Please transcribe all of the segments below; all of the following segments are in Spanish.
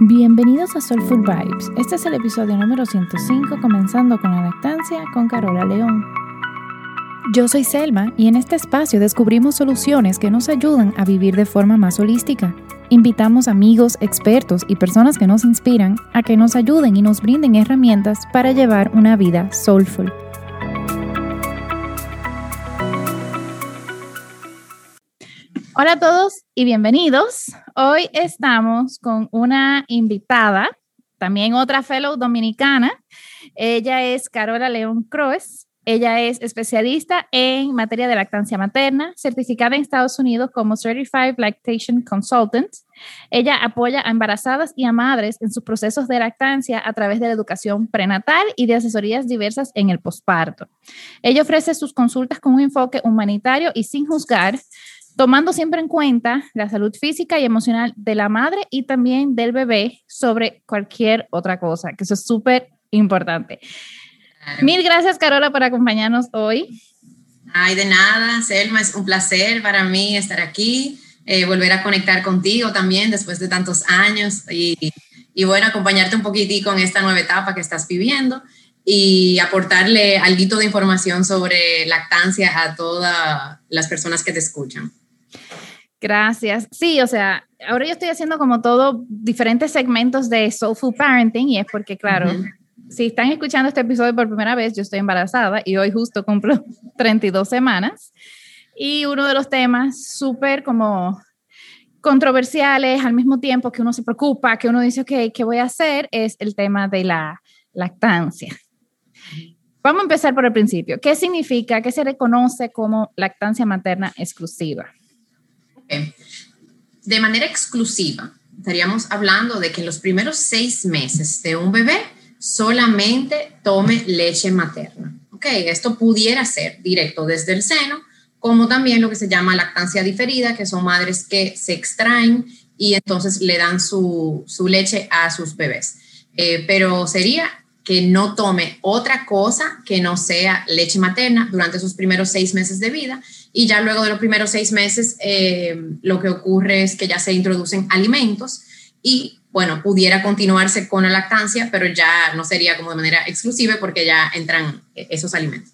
Bienvenidos a Soulful Vibes. Este es el episodio número 105, comenzando con la lactancia con Carola León. Yo soy Selma y en este espacio descubrimos soluciones que nos ayudan a vivir de forma más holística. Invitamos amigos, expertos y personas que nos inspiran a que nos ayuden y nos brinden herramientas para llevar una vida soulful. Hola a todos y bienvenidos. Hoy estamos con una invitada, también otra fellow dominicana. Ella es Carola León Cruz. Ella es especialista en materia de lactancia materna, certificada en Estados Unidos como Certified Lactation Consultant. Ella apoya a embarazadas y a madres en sus procesos de lactancia a través de la educación prenatal y de asesorías diversas en el posparto. Ella ofrece sus consultas con un enfoque humanitario y sin juzgar, tomando siempre en cuenta la salud física y emocional de la madre y también del bebé sobre cualquier otra cosa, que eso es súper importante. Mil gracias, Carola, por acompañarnos hoy. Ay, de nada, Selma, es un placer para mí estar aquí, eh, volver a conectar contigo también después de tantos años y, y bueno, acompañarte un poquitico en esta nueva etapa que estás viviendo y aportarle algo de información sobre lactancia a todas las personas que te escuchan. Gracias. Sí, o sea, ahora yo estoy haciendo como todo diferentes segmentos de Soulful Parenting y es porque, claro, si están escuchando este episodio por primera vez, yo estoy embarazada y hoy justo cumplo 32 semanas. Y uno de los temas súper como controversiales al mismo tiempo que uno se preocupa, que uno dice, ok, ¿qué voy a hacer? Es el tema de la lactancia. Vamos a empezar por el principio. ¿Qué significa, qué se reconoce como lactancia materna exclusiva? De manera exclusiva, estaríamos hablando de que en los primeros seis meses de un bebé solamente tome leche materna. ¿ok? Esto pudiera ser directo desde el seno, como también lo que se llama lactancia diferida, que son madres que se extraen y entonces le dan su, leche a sus bebés. Eh, pero sería que no tome otra cosa que no sea leche materna durante sus primeros seis meses de vida y ya luego de los primeros seis meses eh, lo que ocurre es que ya se introducen alimentos y bueno, pudiera continuarse con la lactancia, pero ya no sería como de manera exclusiva porque ya entran esos alimentos.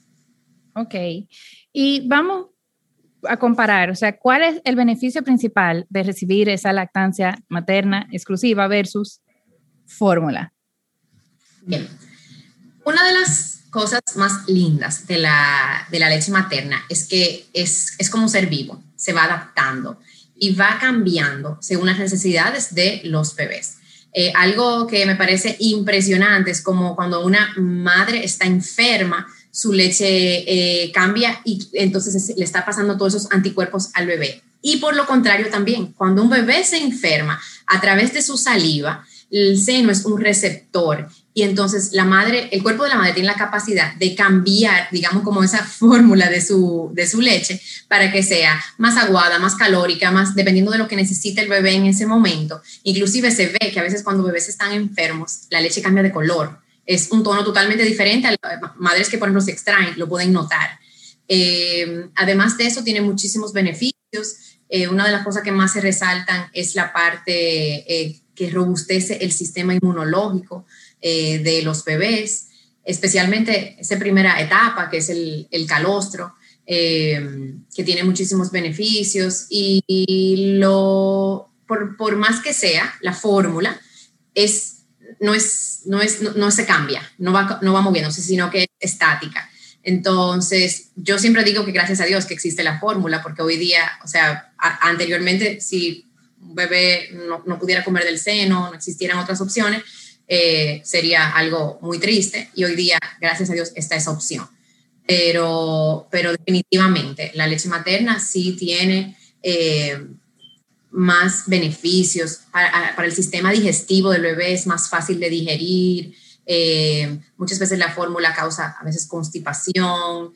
Ok, y vamos a comparar, o sea, ¿cuál es el beneficio principal de recibir esa lactancia materna exclusiva versus fórmula? Bien, una de las cosas más lindas de la, leche materna es que es, como un ser vivo, se va adaptando y va cambiando según las necesidades de los bebés. Eh, algo que me parece impresionante es como cuando una madre está enferma, su leche eh, cambia y entonces le está pasando todos esos anticuerpos al bebé. Y por lo contrario también, cuando un bebé se enferma a través de su saliva, el seno es un receptor y entonces la madre, el cuerpo de la madre tiene la capacidad de cambiar, digamos, como esa fórmula de su, de su leche para que sea más aguada, más calórica, más dependiendo de lo que necesita el bebé en ese momento. Inclusive se ve que a veces cuando bebés están enfermos, la leche cambia de color. Es un tono totalmente diferente a madres que, por ejemplo, se extraen, lo pueden notar. Eh, además de eso, tiene muchísimos beneficios. Eh, una de las cosas que más se resaltan es la parte eh, que robustece el sistema inmunológico eh, de los bebés, especialmente esa primera etapa que es el, calostro, eh, que tiene muchísimos beneficios y, lo, por, más que sea, la fórmula es, no, es, no, es, no, se cambia, no va, no va moviéndose, sino que es estática. Entonces, yo siempre digo que gracias a Dios que existe la fórmula, porque hoy día, o sea, anteriormente, si un bebé no, pudiera comer del seno, no existieran otras opciones, eh, sería algo muy triste y hoy día, gracias a Dios, está esa opción. Pero, pero definitivamente la leche materna sí tiene eh, más beneficios para, para, el sistema digestivo del bebé, es más fácil de digerir. Eh, muchas veces la fórmula causa a veces constipación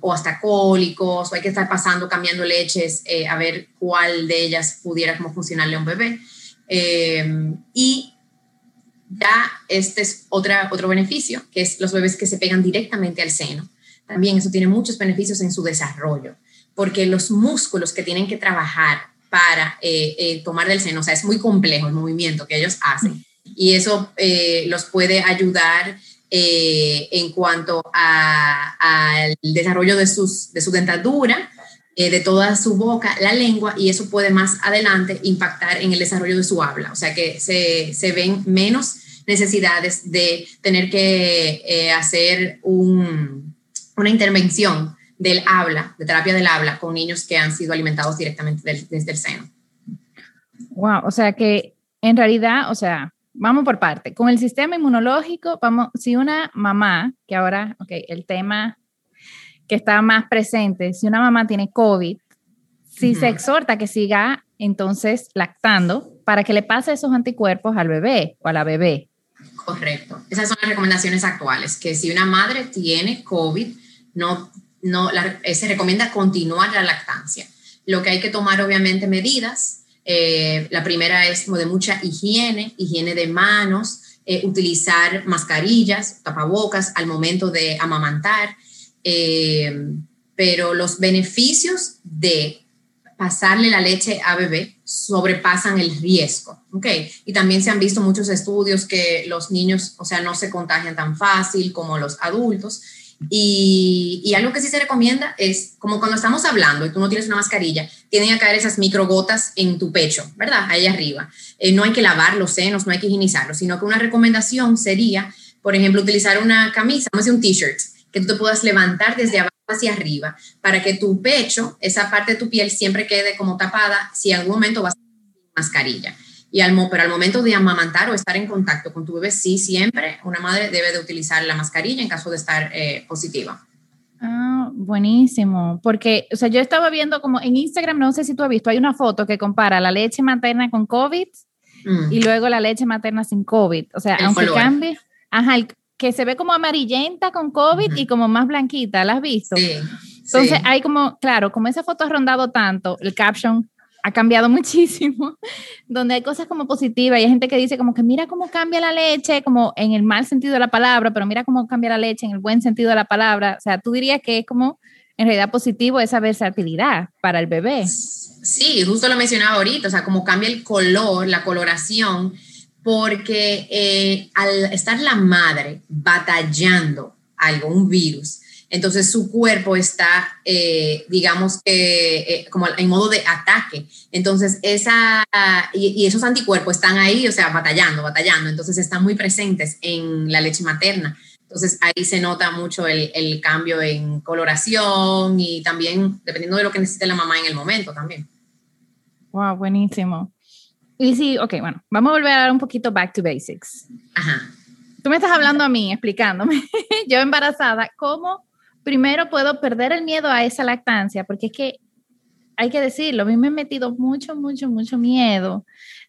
o hasta cólicos, o hay que estar pasando, cambiando leches, a ver cuál de ellas pudiera como funcionarle a un bebé. y ya este es otra, otro beneficio, que es los bebés que se pegan directamente al seno. También eso tiene muchos beneficios en su desarrollo, porque los músculos que tienen que trabajar para tomar del seno. O sea, es muy complejo el movimiento que ellos hacen y eso los puede ayudar en cuanto al desarrollo de, sus, de su dentadura eh, de toda su boca, la lengua, y eso puede más adelante impactar en el desarrollo de su habla. O sea que se, se ven menos necesidades de tener que eh, hacer un, una intervención del habla, de terapia del habla, con niños que han sido alimentados directamente desde el seno. Wow, o sea que en realidad, o sea, vamos por parte. Con el sistema inmunológico, vamos, si una mamá, que ahora, ok, el tema que está más presente. Si una mamá tiene COVID, si se exhorta que siga entonces lactando para que le pase esos anticuerpos al bebé o a la bebé. Correcto. Esas son las recomendaciones actuales, que si una madre tiene COVID, no, no eh, se recomienda continuar la lactancia. Lo que hay que tomar, obviamente, medidas. Eh, la primera es como de mucha higiene, higiene de manos, eh, utilizar mascarillas, tapabocas al momento de amamantar. Pero los beneficios de pasarle la leche a bebé sobrepasan el riesgo, ¿ok? Y también se han visto muchos estudios que los niños, o sea, no se contagian tan fácil como los adultos. Y, algo que sí se recomienda es, como cuando estamos hablando y tú no tienes una mascarilla, tienen que caer esas microgotas en tu pecho, ¿verdad? Ahí arriba. Eh, no hay que lavar los senos, no hay que higienizarlos, sino que una recomendación sería, por ejemplo, utilizar una camisa, a decir un t-shirt, que tú te puedas levantar desde abajo hacia arriba para que tu pecho, esa parte de tu piel siempre quede como tapada si en algún momento vas a mascarilla. Y al, pero al momento de amamantar o estar en contacto con tu bebé, sí, siempre una madre debe de utilizar la mascarilla en caso de estar eh, positiva. Ah, buenísimo. Porque, o sea, yo estaba viendo como en Instagram, no sé si tú has visto, hay una foto que compara la leche materna con COVID mm. y luego la leche materna sin COVID. O sea, aunque cambie, ajá, el, que se ve como amarillenta con COVID y como más blanquita, ¿la has visto? Sí. Entonces hay como, claro, como esa foto ha rondado tanto, el caption ha cambiado muchísimo, donde hay cosas como positivas y hay gente que dice como que mira cómo cambia la leche, como en el mal sentido de la palabra, pero mira cómo cambia la leche en el buen sentido de la palabra. O sea, tú dirías que es como en realidad positivo esa versatilidad para el bebé. Sí, justo lo mencionaba ahorita, o sea, como cambia el color, la coloración porque eh, al estar la madre batallando algo, un virus, entonces su cuerpo está, eh, digamos que, eh, como en modo de ataque. Entonces, esa, y, esos anticuerpos están ahí, o sea, batallando, batallando. Entonces, están muy presentes en la leche materna. Entonces, ahí se nota mucho el, el cambio en coloración y también dependiendo de lo que necesite la mamá en el momento también. Wow, buenísimo. Y sí, ok, bueno, vamos a volver a dar un poquito back to basics. Ajá. Tú me estás hablando a mí, explicándome, yo embarazada, ¿cómo primero puedo perder el miedo a esa lactancia? Porque es que hay que decirlo, a mí me he metido mucho, mucho, mucho miedo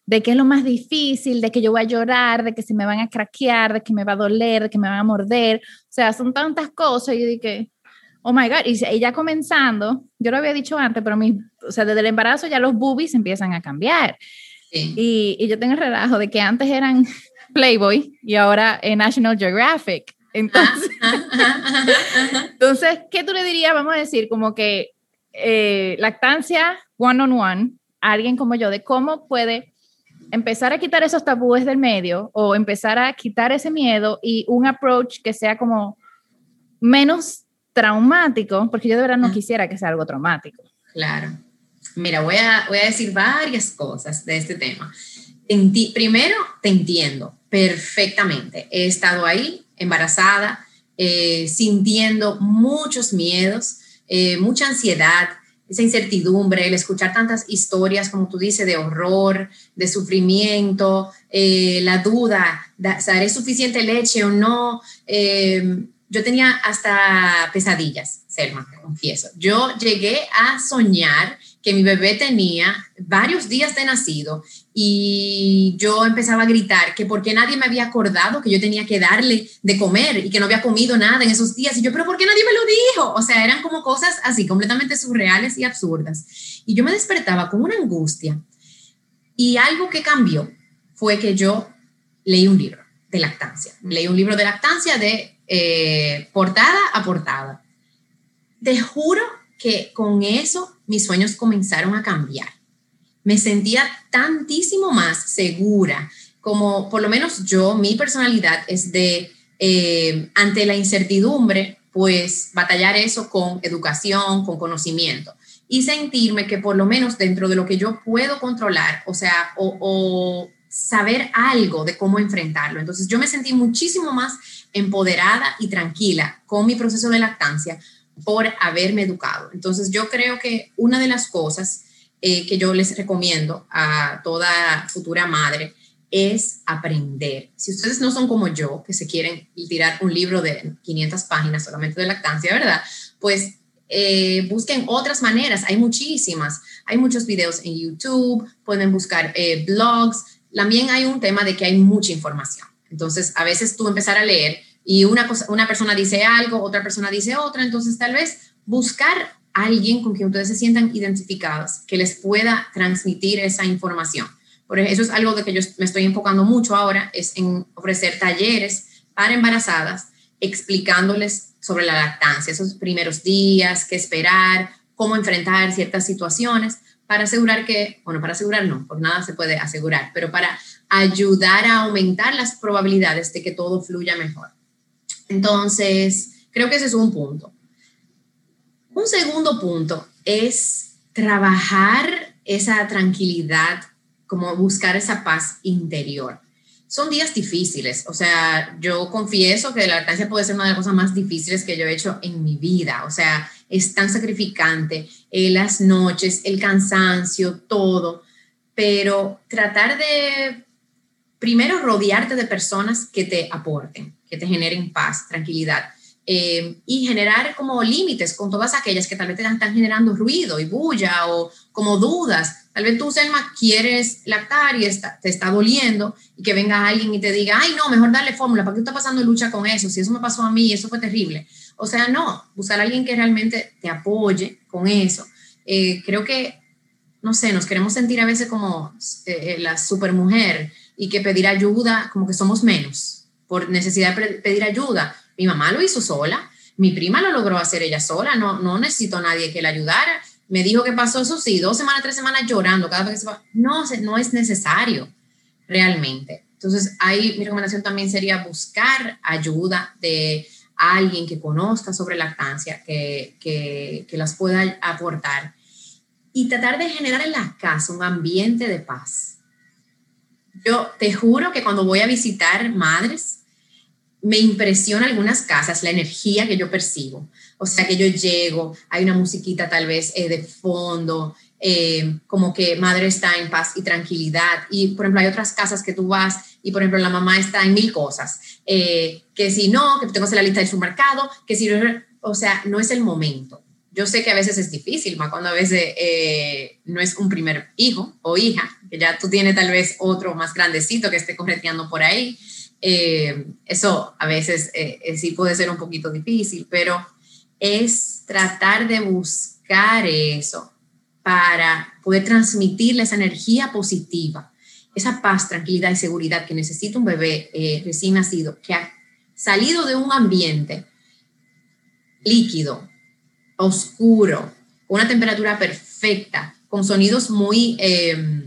de que es lo más difícil, de que yo voy a llorar, de que se me van a craquear, de que me va a doler, de que me van a morder. O sea, son tantas cosas. Y yo dije, oh my God. Y, ya comenzando, yo lo había dicho antes, pero mi, o sea, desde el embarazo ya los boobies empiezan a cambiar. Y, yo tengo el relajo de que antes eran Playboy y ahora en National Geographic. Entonces, entonces, ¿qué tú le dirías? Vamos a decir, como que eh, lactancia one on one, alguien como yo, de cómo puede empezar a quitar esos tabúes del medio o empezar a quitar ese miedo y un approach que sea como menos traumático, porque yo de verdad no quisiera que sea algo traumático. Claro. Mira, voy a, voy a decir varias cosas de este tema. primero, te entiendo perfectamente. He estado ahí, embarazada, eh, sintiendo muchos miedos, eh, mucha ansiedad, esa incertidumbre, el escuchar tantas historias, como tú dices, de horror, de sufrimiento, eh, la duda, ¿haré suficiente leche o no? yo tenía hasta pesadillas, Selma, te confieso. Yo llegué a soñar que mi bebé tenía varios días de nacido y yo empezaba a gritar que porque nadie me había acordado que yo tenía que darle de comer y que no había comido nada en esos días. Y yo, pero ¿por qué nadie me lo dijo? O sea, eran como cosas así, completamente surreales y absurdas. Y yo me despertaba con una angustia. Y algo que cambió fue que yo leí un libro de lactancia. Leí un libro de lactancia de eh, portada a portada. Te juro que con eso mis sueños comenzaron a cambiar. me sentía tantísimo más segura, como por lo menos yo, mi personalidad es de, eh, ante la incertidumbre, pues batallar eso con educación, con conocimiento y sentirme que por lo menos dentro de lo que yo puedo controlar, o sea, o, saber algo de cómo enfrentarlo. Entonces yo me sentí muchísimo más empoderada y tranquila con mi proceso de lactancia por haberme educado. Entonces yo creo que una de las cosas eh, que yo les recomiendo a toda futura madre es aprender. Si ustedes no son como yo, que se quieren tirar un libro de 500 páginas solamente de lactancia, ¿verdad? Pues eh, busquen otras maneras, hay muchísimas, hay muchos videos en YouTube, pueden buscar eh, blogs, también hay un tema de que hay mucha información. Entonces, a veces tú empezar a leer y una, cosa, una persona dice algo, otra persona dice otra, entonces tal vez buscar a alguien con quien ustedes se sientan identificados, que les pueda transmitir esa información. Por eso es algo de que yo me estoy enfocando mucho ahora, es en ofrecer talleres para embarazadas, explicándoles sobre la lactancia, esos primeros días, qué esperar, cómo enfrentar ciertas situaciones, para asegurar que, bueno, para asegurar no, por nada se puede asegurar, pero para ayudar a aumentar las probabilidades de que todo fluya mejor. Entonces, creo que ese es un punto. Un segundo punto es trabajar esa tranquilidad, como buscar esa paz interior son días difíciles. O sea, yo confieso que la lactancia puede ser una de las cosas más difíciles que yo he hecho en mi vida. O sea, es tan sacrificante, eh, las noches, el cansancio, todo. Pero tratar de, primero, rodearte de personas que te aporten, que te generen paz, tranquilidad. Eh, y generar como límites con todas aquellas que tal vez te están generando ruido y bulla o como dudas Tal vez tú, Selma, quieres lactar y está, te está doliendo y que venga alguien y te diga, ay, no, mejor darle fórmula, ¿para qué tú estás pasando lucha con eso? Si eso me pasó a mí, eso fue terrible. O sea, no, buscar a alguien que realmente te apoye con eso. Eh, creo que, no sé, nos queremos sentir a veces como eh, eh, la supermujer y que pedir ayuda, como que somos menos por necesidad de pedir ayuda. Mi mamá lo hizo sola, mi prima lo logró hacer ella sola, no, no necesito a nadie que la ayudara me dijo que pasó eso sí, dos semanas, tres semanas llorando cada vez que se va. No, no es necesario realmente. Entonces, ahí mi recomendación también sería buscar ayuda de alguien que conozca sobre lactancia, que, que, que las pueda aportar y tratar de generar en la casa un ambiente de paz. Yo te juro que cuando voy a visitar madres, me impresiona algunas casas la energía que yo percibo. O sea, que yo llego, hay una musiquita tal vez eh, de fondo, eh, como que madre está en paz y tranquilidad. Y, por ejemplo, hay otras casas que tú vas y, por ejemplo, la mamá está en mil cosas. Eh, que si no, que tengo que hacer la lista del supermercado, que si, o sea, no es el momento. Yo sé que a veces es difícil, más cuando a veces no es un primer hijo o hija, que ya tú tienes tal vez otro más grandecito que esté correteando por ahí. eso a veces sí puede ser un poquito difícil, pero es tratar de buscar eso para poder transmitirle esa energía positiva, esa paz, tranquilidad y seguridad que necesita un bebé eh, recién nacido, que ha salido de un ambiente líquido, oscuro, con una temperatura perfecta, con sonidos muy, em,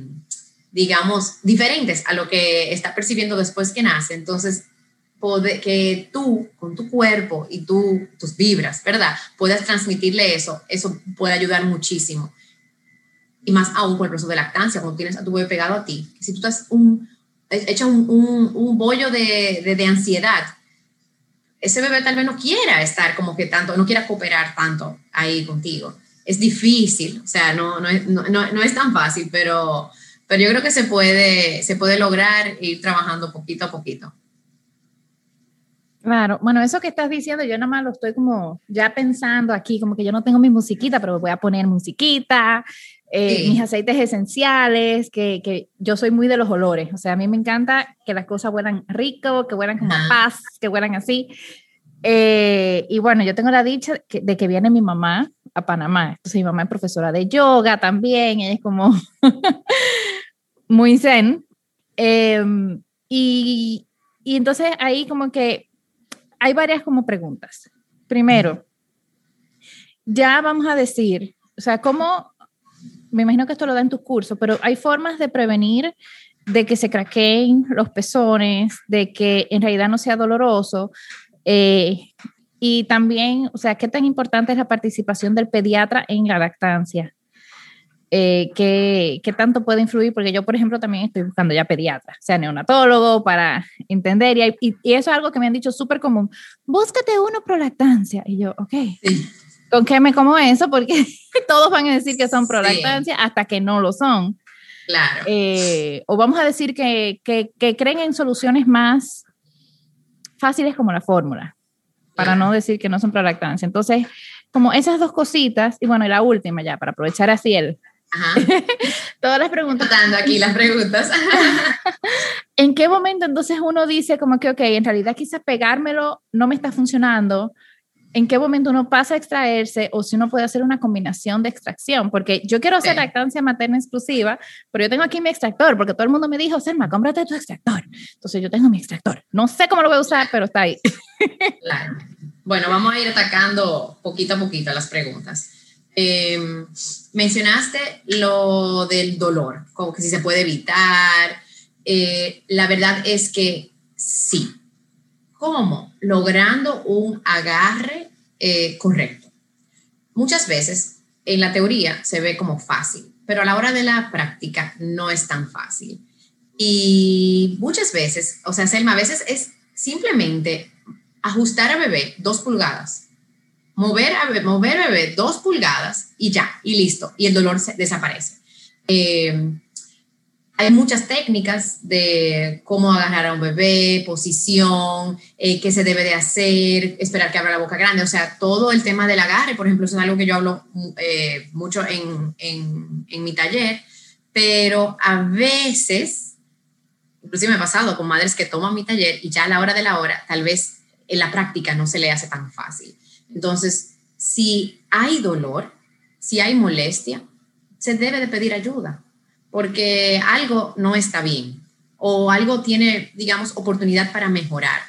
digamos, diferentes a lo que está percibiendo después que nace. Entonces, que tú, con tu cuerpo y tú, tus vibras, ¿verdad? Puedas transmitirle eso, eso puede ayudar muchísimo. Y más aún con el proceso de lactancia, cuando tienes a tu bebé pegado a ti. Si tú estás un, hecho un, un, un bollo de, de, de, ansiedad, ese bebé tal vez no quiera estar como que tanto, no quiera cooperar tanto ahí contigo. Es difícil, o sea, no, no, es, no, no es tan fácil, pero, pero yo creo que se puede, se puede lograr ir trabajando poquito a poquito. Claro, bueno, eso que estás diciendo, yo nada más lo estoy como ya pensando aquí, como que yo no tengo mi musiquita, pero voy a poner musiquita, eh, mis aceites esenciales, que, que, yo soy muy de los olores, o sea, a mí me encanta que las cosas huelan rico, que huelan como paz, que huelan así. Eh, y bueno, yo tengo la dicha de que viene mi mamá a Panamá, entonces mi mamá es profesora de yoga también, ella es como muy zen. Em, y, y entonces ahí como que hay varias como preguntas. Primero, ya vamos a decir, o sea, ¿cómo, me imagino que esto lo da en tus cursos, pero hay formas de prevenir de que se craqueen los pezones, de que en realidad no sea doloroso. Eh, y también, o sea, ¿qué tan importante es la participación del pediatra en la lactancia? Eh, ¿qué, tanto puede influir? Porque yo, por ejemplo, también estoy buscando ya pediatra, o sea, neonatólogo, para entender. Y, y, eso es algo que me han dicho súper común. Búscate uno pro lactancia. Y yo, ok. ¿Con qué me como eso? Porque todos van a decir que son pro lactancia hasta que no lo son. Claro. Eh, o vamos a decir que, que, que, creen en soluciones más fáciles como la fórmula, para no decir que no son pro lactancia. Entonces, como esas dos cositas, y bueno, y la última ya, para aprovechar así el, Todas las preguntas. Dando aquí las preguntas. ¿En qué momento entonces uno dice como que, ok, en realidad quizás pegármelo no me está funcionando? ¿En qué momento uno pasa a extraerse o si uno puede hacer una combinación de extracción? Porque yo quiero hacer lactancia materna exclusiva, pero yo tengo aquí mi extractor, porque todo el mundo me dijo, Selma, cómprate tu extractor. Entonces yo tengo mi extractor. No sé cómo lo voy a usar, pero está ahí. Claro. Bueno, vamos a ir atacando poquito a poquito las preguntas. Em, mencionaste lo del dolor, como que si se puede evitar. Eh, la verdad es que sí. ¿Cómo? Logrando un agarre eh, correcto. Muchas veces en la teoría se ve como fácil, pero a la hora de la práctica no es tan fácil. Y muchas veces, o sea, Selma, a veces es simplemente ajustar a bebé dos pulgadas mover, mover bebé dos pulgadas y ya, y listo, y el dolor desaparece. Eh, hay muchas técnicas de cómo agarrar a un bebé, posición, eh, qué se debe de hacer, esperar que abra la boca grande, o sea, todo el tema del agarre, por ejemplo, es algo que yo hablo eh, mucho en, en, en mi taller, pero a veces, inclusive me ha pasado con madres que toman mi taller y ya a la hora de la hora, tal vez en la práctica no se le hace tan fácil. Entonces, si hay dolor, si hay molestia, se debe de pedir ayuda, porque algo no está bien o algo tiene, digamos, oportunidad para mejorar.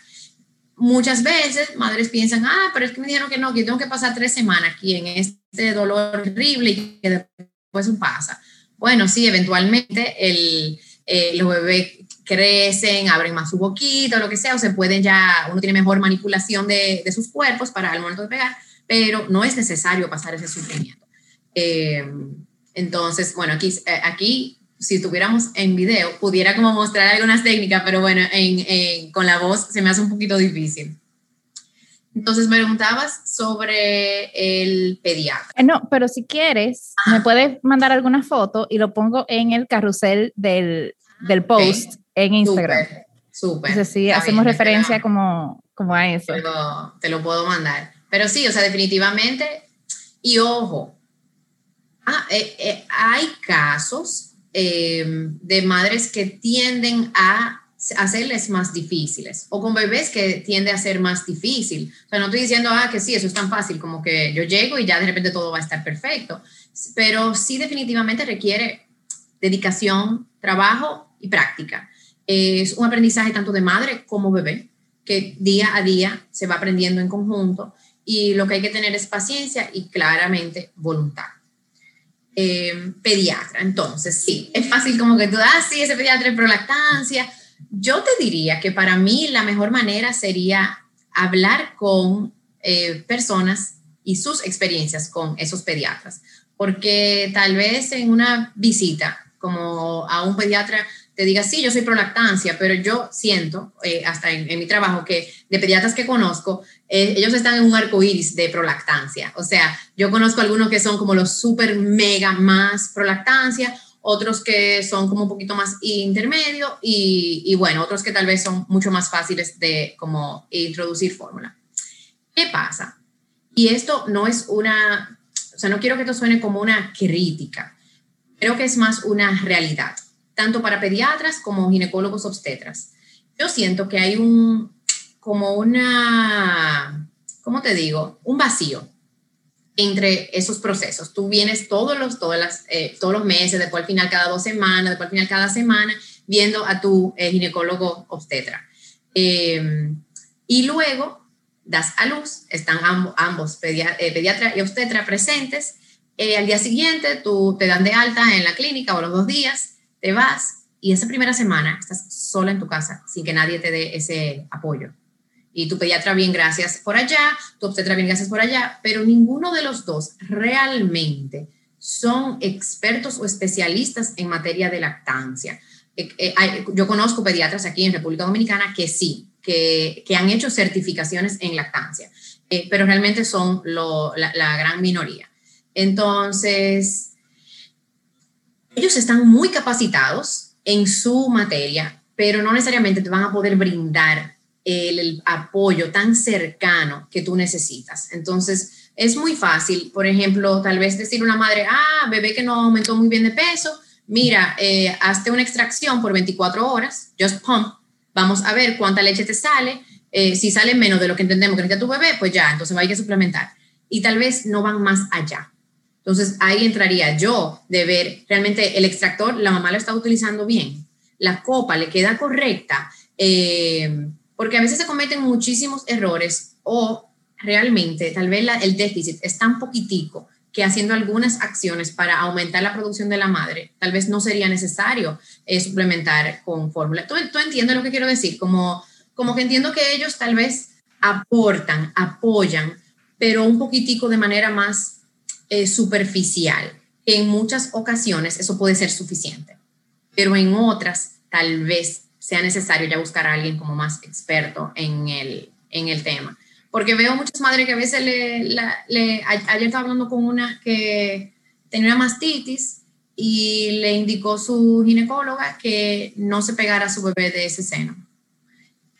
Muchas veces madres piensan, ah, pero es que me dijeron que no, que tengo que pasar tres semanas aquí en este dolor horrible y que después pasa. Bueno, sí, eventualmente el, eh, los bebés crecen, abren más su boquita, lo que sea, o se pueden ya, uno tiene mejor manipulación de, de sus cuerpos para el momento de pegar, pero no es necesario pasar ese sufrimiento. Eh, entonces, bueno, aquí, eh, aquí si estuviéramos en video, pudiera como mostrar algunas técnicas, pero bueno, en, con la voz se me hace un poquito difícil. Entonces me preguntabas sobre el pediatra. No, pero si quieres, me puedes mandar alguna foto y lo pongo en el carrusel del, del post en Instagram. Súper. Entonces sí, hacemos referencia como, como a eso. Te lo, puedo mandar. Pero sí, o sea, definitivamente, y ojo, ah, eh, eh, hay casos eh, de madres que tienden a hacerles más difíciles o con bebés que tiende a ser más difícil. O sea, no estoy diciendo, ah, que sí, eso es tan fácil como que yo llego y ya de repente todo va a estar perfecto, pero sí definitivamente requiere dedicación, trabajo y práctica. Es un aprendizaje tanto de madre como bebé, que día a día se va aprendiendo en conjunto y lo que hay que tener es paciencia y claramente voluntad. Eh, pediatra, entonces sí, es fácil como que tú, ah, sí, ese pediatra es prolactancia. Yo te diría que para mí la mejor manera sería hablar con eh, personas y sus experiencias con esos pediatras, porque tal vez en una visita como a un pediatra te diga, sí, yo soy prolactancia, pero yo siento, eh, hasta en, mi trabajo, que de pediatras que conozco, eh, ellos están en un arco iris de prolactancia. O sea, yo conozco algunos que son como los súper mega más prolactancia, otros que son como un poquito más intermedio y, y, bueno, otros que tal vez son mucho más fáciles de como introducir fórmula. ¿Qué pasa? Y esto no es una, o sea, no quiero que esto suene como una crítica, creo que es más una realidad, tanto para pediatras como ginecólogos obstetras. Yo siento que hay un, como una, ¿cómo te digo? Un vacío entre esos procesos. Tú vienes todos los, todas las, eh, todos los meses, después al final cada dos semanas, después al final cada semana, viendo a tu eh, ginecólogo obstetra. Em, y luego das a luz, están ambos, ambos eh, pediatra y obstetra presentes eh, al día siguiente tú te dan de alta en la clínica o los dos días, te vas y esa primera semana estás sola en tu casa sin que nadie te dé ese apoyo. Y tu pediatra bien, gracias por allá, tu obstetra bien, gracias por allá, pero ninguno de los dos realmente son expertos o especialistas en materia de lactancia. Eh, eh, yo conozco pediatras aquí en República Dominicana que sí, que, que han hecho certificaciones en lactancia, eh, pero realmente son la, la gran minoría. Entonces, ellos están muy capacitados en su materia, pero no necesariamente te van a poder brindar el, apoyo tan cercano que tú necesitas. Entonces, es muy fácil, por ejemplo, tal vez decir a una madre, ah, bebé que no aumentó muy bien de peso, mira, eh, hazte una extracción por 24 horas, just pump, vamos a ver cuánta leche te sale, eh, si sale menos de lo que entendemos que necesita tu bebé, pues ya, entonces va a que suplementar. Y tal vez no van más allá. Entonces ahí entraría yo de ver realmente el extractor, la mamá lo está utilizando bien, la copa le queda correcta, eh, porque a veces se cometen muchísimos errores o realmente tal vez el déficit es tan poquitico que haciendo algunas acciones para aumentar la producción de la madre, tal vez no sería necesario eh, suplementar con fórmula. ¿Tú, ¿Tú, entiendes lo que quiero decir? Como, como que entiendo que ellos tal vez aportan, apoyan, pero un poquitico de manera más eh, superficial. En muchas ocasiones eso puede ser suficiente, pero en otras tal vez sea necesario ya buscar a alguien como más experto en el, en el tema. Porque veo muchas madres que a veces le, ayer estaba hablando con una que tenía mastitis y le indicó su ginecóloga que no se pegara a su bebé de ese seno.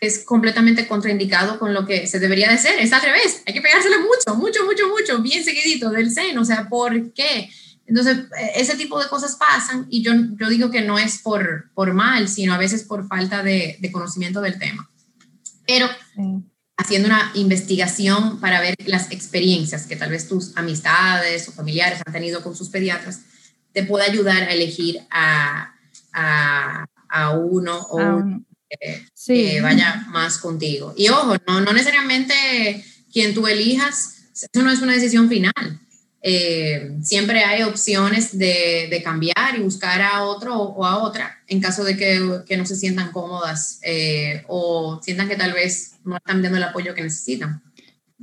Es completamente contraindicado con lo que se debería de hacer. Es al revés. Hay que pegársele mucho, mucho, mucho, mucho, bien seguidito del seno. O sea, ¿por qué? Entonces, e, ese tipo de cosas pasan y yo, yo digo que no es por, por mal, sino a veces por falta de, de conocimiento del tema. Pero haciendo una investigación para ver las experiencias que tal vez tus amistades o familiares han tenido con sus pediatras, te puede ayudar a elegir a, a, a uno o que, vaya más contigo. Y ojo, no, no necesariamente quien tú elijas, eso no es una decisión final eh, siempre hay opciones de, de, cambiar y buscar a otro o a otra en caso de que, que no se sientan cómodas eh, o sientan que tal vez no están dando el apoyo que necesitan.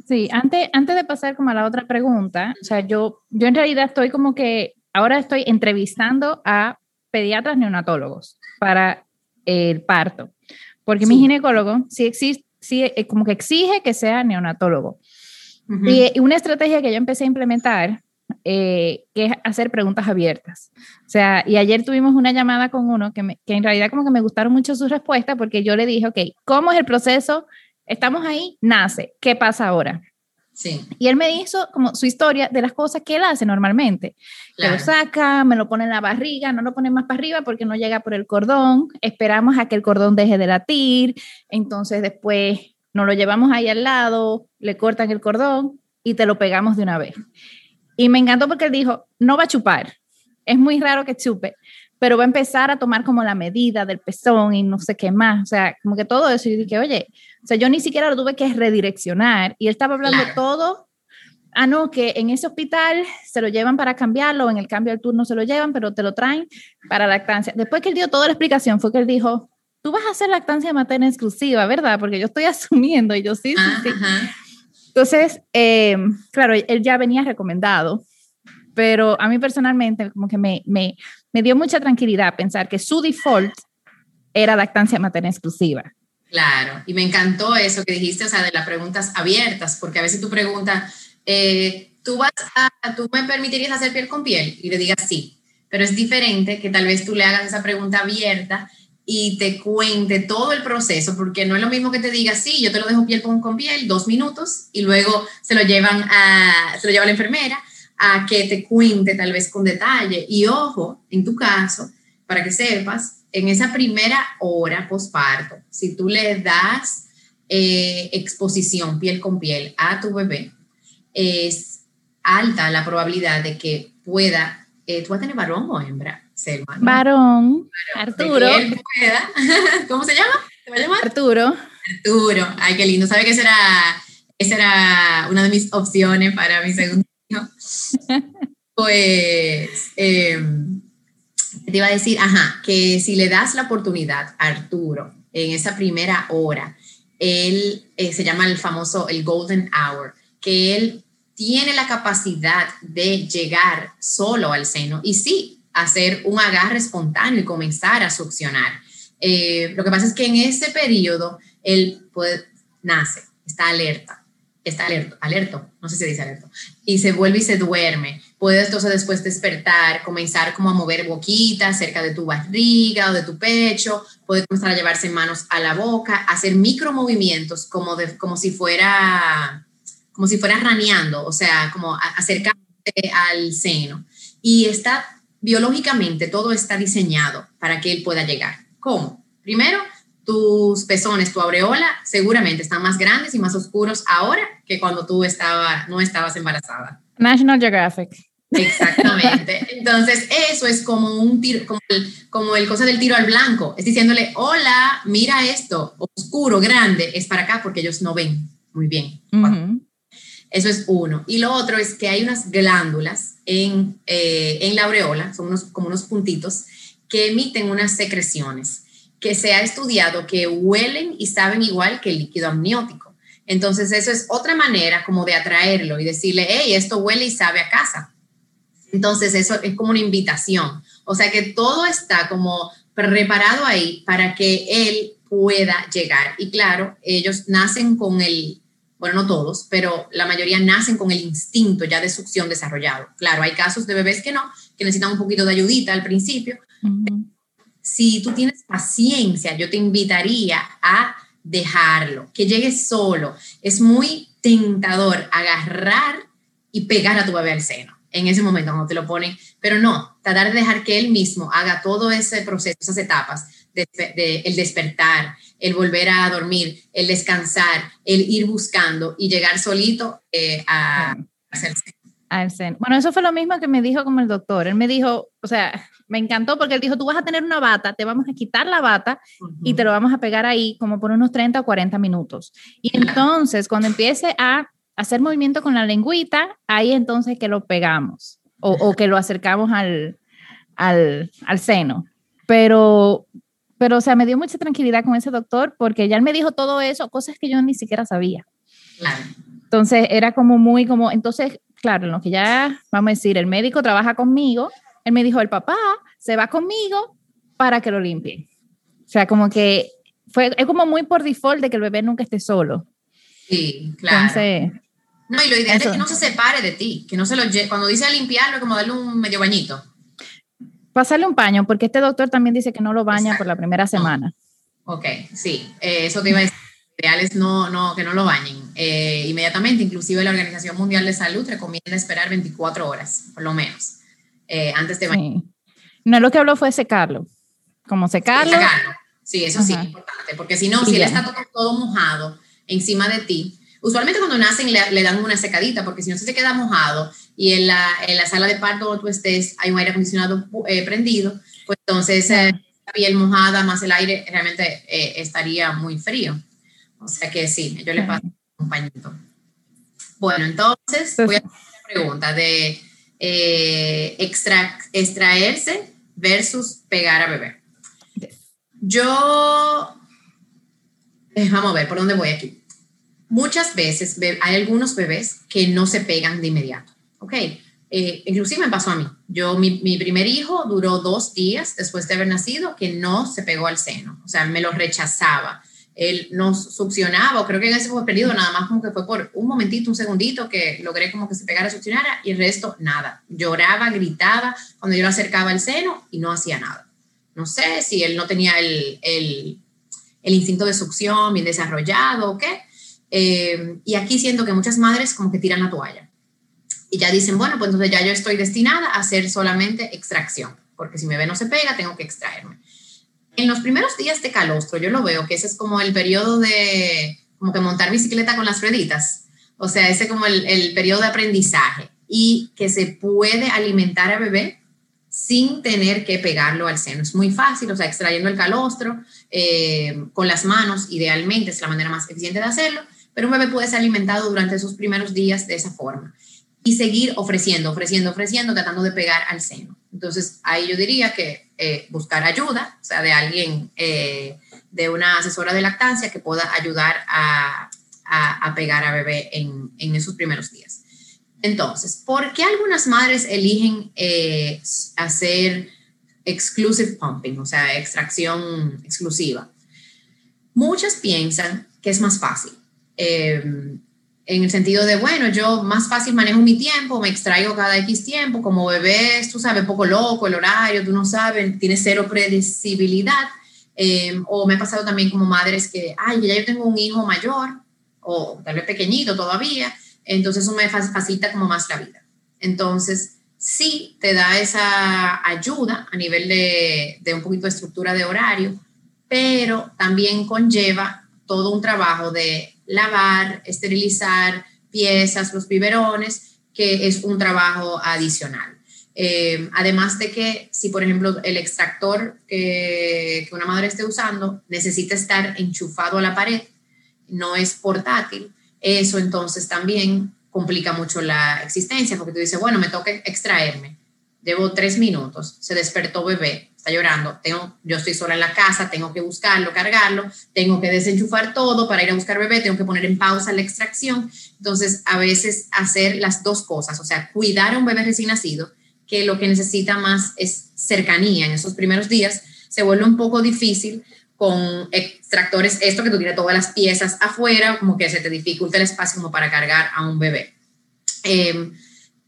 Sí, antes, antes de pasar como a la otra pregunta, o sea, yo, yo en realidad estoy como que ahora estoy entrevistando a pediatras neonatólogos para el parto, porque mi ginecólogo sí existe, sí, eh, como que exige que sea neonatólogo y una estrategia que yo empecé a implementar, eh, que es hacer preguntas abiertas. O sea, y ayer tuvimos una llamada con uno que, que en realidad como que me gustaron mucho sus respuestas porque yo le dije, ok, ¿cómo es el proceso? Estamos ahí, nace, ¿qué pasa ahora? Sí. Y él me hizo como su historia de las cosas que él hace normalmente. Que lo saca, me lo pone en la barriga, no lo pone más para arriba porque no llega por el cordón, esperamos a que el cordón deje de latir, entonces después nos lo llevamos ahí al lado, le cortan el cordón y te lo pegamos de una vez. Y me encantó porque él dijo, no va a chupar, es muy raro que chupe, pero va a empezar a tomar como la medida del pezón y no sé qué más, o sea, como que todo eso. Y dije, oye, o sea, yo ni siquiera lo tuve que redireccionar y él estaba hablando todo. Ah, no, que en ese hospital se lo llevan para cambiarlo, en el cambio del turno se lo llevan, pero te lo traen para lactancia. Después que él dio toda la explicación, fue que él dijo, tú vas a hacer lactancia materna exclusiva, ¿verdad? Porque yo estoy asumiendo y yo sí, sí, sí. Entonces, em, claro, él ya venía recomendado, pero a mí personalmente como que me, me, me dio mucha tranquilidad pensar que su default era lactancia materna exclusiva. Claro, y me encantó eso que dijiste, o sea, de las preguntas abiertas, porque a veces tú preguntas, eh, ¿tú, vas a, ¿tú me permitirías hacer piel con piel? Y le digas sí, pero es diferente que tal vez tú le hagas esa pregunta abierta y te cuente todo el proceso, porque no es lo mismo que te diga, sí, yo te lo dejo piel con, piel, dos minutos, y luego se lo llevan a, se lo lleva la enfermera a que te cuente tal vez con detalle. Y ojo, en tu caso, para que sepas, en esa primera hora posparto, si tú le das eh, exposición piel con piel a tu bebé, es alta la probabilidad de que pueda, eh, tú vas a tener varón o hembra, Varón, Arturo. ¿Cómo se llama? ¿Se va a llamar? Arturo. Arturo. Ay, qué lindo. ¿Sabe que esa era, esa era una de mis opciones para mi segundo Pues, em, te iba a decir, ajá, que si le das la oportunidad a Arturo en esa primera hora, él eh, se llama el famoso el golden hour, que él tiene la capacidad de llegar solo al seno y sí, hacer un agarre espontáneo y comenzar a succionar. Eh, lo que pasa es que en ese periodo él nace, está alerta, está alerto, alerto, no sé si dice alerto, y se vuelve y se duerme. Puedes entonces después despertar, comenzar como a mover boquitas cerca de tu barriga o de tu pecho, puede comenzar a llevarse manos a la boca, hacer micromovimientos como, de, como si fuera como si fuera raneando, o sea, como acercándose al seno. Y está biológicamente todo está diseñado para que él pueda llegar. ¿Cómo? Primero, tus pezones, tu aureola, seguramente están más grandes y más oscuros ahora que cuando tú estaba, no estabas embarazada. National Geographic. Exactamente. Entonces, eso es como un tiro, como el, como el cosa del tiro al blanco. Es diciéndole, hola, mira esto, oscuro, grande, es para acá porque ellos no ven muy bien. Eso es uno. Y lo otro es que hay unas glándulas en, eh, en la aureola, son unos, como unos puntitos, que emiten unas secreciones que se ha estudiado que huelen y saben igual que el líquido amniótico. Entonces, eso es otra manera como de atraerlo y decirle, hey, esto huele y sabe a casa. Entonces, eso es como una invitación. O sea que todo está como preparado ahí para que él pueda llegar. Y claro, ellos nacen con el, bueno, no todos, pero la mayoría nacen con el instinto ya de succión desarrollado. Claro, hay casos de bebés que no, que necesitan un poquito de ayudita al principio. Si tú tienes paciencia, yo te invitaría a dejarlo, que llegue solo. Es muy tentador agarrar y pegar a tu bebé al seno en ese momento cuando te lo ponen, pero no, tratar de dejar que él mismo haga todo ese proceso, esas etapas, de, el despertar, el volver a dormir, el descansar, el ir buscando y llegar solito eh, a, hacerse. Bueno, eso fue lo mismo que me dijo como el doctor. Él me dijo, o sea, me encantó porque él dijo, tú vas a tener una bata, te vamos a quitar la bata y te lo vamos a pegar ahí como por unos 30 o 40 minutos. Y entonces, cuando empiece a hacer movimiento con la lengüita, ahí entonces que lo pegamos o, o que lo acercamos al, al, al seno. Pero pero, o sea, me dio mucha tranquilidad con ese doctor porque ya él me dijo todo eso, cosas que yo ni siquiera sabía. Claro. Entonces, era como muy como, entonces, claro, en lo que ya, vamos a decir, el médico trabaja conmigo, él me dijo, el papá se va conmigo para que lo limpien. O sea, como que fue, es como muy por default de que el bebé nunca esté solo. Sí, claro. Entonces, no, y lo ideal es que no se separe de ti, que no se lo lleve, cuando dice limpiarlo, como darle un medio bañito. Pasarle un paño, porque este doctor también dice que no lo baña por la primera semana. Ok, sí, eh, eso te iba a decir. Ideales no, no, que no lo bañen eh, inmediatamente. Inclusive la Organización Mundial de Salud recomienda esperar 24 horas, por lo menos, eh, antes de bañar. No, lo que habló fue secarlo. Como secarlo. Sí, secarlo. Sí, eso sí, importante, porque si no, si él está todo, todo, mojado encima de ti, usualmente cuando nacen le, le, dan una secadita, porque si no se queda mojado y en la, en la sala de parto donde tú estés hay un aire acondicionado eh, prendido, pues entonces eh, la piel mojada más el aire realmente eh, estaría muy frío. O sea que sí, yo le paso un pañito. Bueno, entonces voy a hacer la pregunta de extra, extraerse versus pegar a beber. Yo, vamos a ver, ¿por dónde voy aquí? Muchas veces hay algunos bebés que no se pegan de inmediato ok, eh, inclusive me pasó a mí. Yo, mi, mi, primer hijo duró dos días después de haber nacido que no se pegó al seno, o sea, me lo rechazaba. Él no succionaba, o creo que en ese periodo nada más como que fue por un momentito, un segundito que logré como que se pegara, succionara y el resto nada. Lloraba, gritaba cuando yo lo acercaba al seno y no hacía nada. No sé si él no tenía el, el, instinto de succión bien desarrollado o qué. Eh, y aquí siento que muchas madres como que tiran la toalla y ya dicen, bueno, pues entonces ya yo estoy destinada a hacer solamente extracción, porque si mi bebé no se pega, tengo que extraerme. En los primeros días de calostro, yo lo veo que ese es como el periodo de, como que montar bicicleta con las rueditas, o sea, ese como el, el periodo de aprendizaje y que se puede alimentar a bebé sin tener que pegarlo al seno. Es muy fácil, o sea, extrayendo el calostro eh, con las manos, idealmente es la manera más eficiente de hacerlo, pero un bebé puede ser alimentado durante sus primeros días de esa forma. y seguir ofreciendo, ofreciendo, ofreciendo, tratando de pegar al seno. Entonces, ahí yo diría que eh, buscar ayuda, o sea, de alguien, eh, de una asesora de lactancia que pueda ayudar a, a, pegar a bebé en, en, esos primeros días. Entonces, ¿por qué algunas madres eligen eh, hacer exclusive pumping, o sea, extracción exclusiva? Muchas piensan que es más fácil en el sentido de, bueno, yo más fácil manejo mi tiempo, me extraigo cada X tiempo, como bebés, tú sabes, poco loco el horario, tú no sabes, tienes cero predecibilidad. Em, o me ha pasado también como madres que, ay, ya yo tengo un hijo mayor, o tal vez pequeñito todavía, entonces eso me facilita como más la vida. Entonces, sí te da esa ayuda a nivel de, de un poquito de estructura de horario, pero también conlleva todo un trabajo de lavar, esterilizar piezas, los biberones, que es un trabajo adicional. Eh, además de que si, por ejemplo, el extractor que, una madre esté usando necesita estar enchufado a la pared, no es portátil, eso entonces también complica mucho la existencia, porque tú dices, bueno, me toca extraerme, llevo tres minutos, se despertó bebé, llorando, tengo, yo estoy sola en la casa, tengo que buscarlo, cargarlo, tengo que desenchufar todo para ir a buscar bebé, tengo que poner en pausa la extracción. Entonces, a veces hacer las dos cosas, o sea, cuidar a un bebé recién nacido, que lo que necesita más es cercanía en esos primeros días, se vuelve un poco difícil con extractores, esto que tú tienes todas las piezas afuera, como que se te dificulta el espacio como para cargar a un bebé. Eh,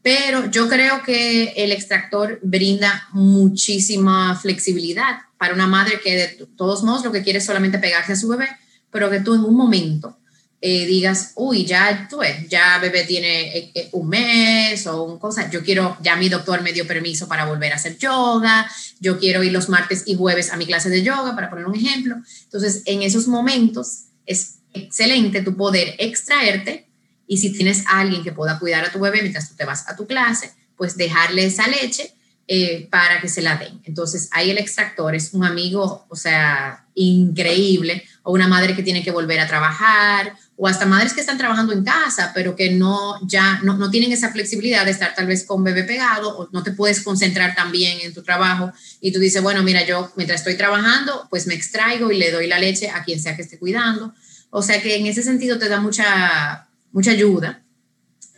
pero yo creo que el extractor brinda muchísima flexibilidad para una madre que de todos modos lo que quiere es solamente pegarse a su bebé, pero que tú en un momento eh, digas, uy, ya tú ya bebé tiene eh, eh, un mes o un cosa, yo quiero, ya mi doctor me dio permiso para volver a hacer yoga, yo quiero ir los martes y jueves a mi clase de yoga, para poner un ejemplo. Entonces, en esos momentos es excelente tu poder extraerte y si tienes a alguien que pueda cuidar a tu bebé mientras tú te vas a tu clase, pues dejarle esa leche eh, para que se la den. Entonces, ahí el extractor es un amigo, o sea, increíble, o una madre que tiene que volver a trabajar, o hasta madres que están trabajando en casa, pero que no, ya no, no tienen esa flexibilidad de estar tal vez con bebé pegado, o no te puedes concentrar también en tu trabajo, y tú dices, bueno, mira, yo mientras estoy trabajando, pues me extraigo y le doy la leche a quien sea que esté cuidando. O sea que en ese sentido te da mucha mucha ayuda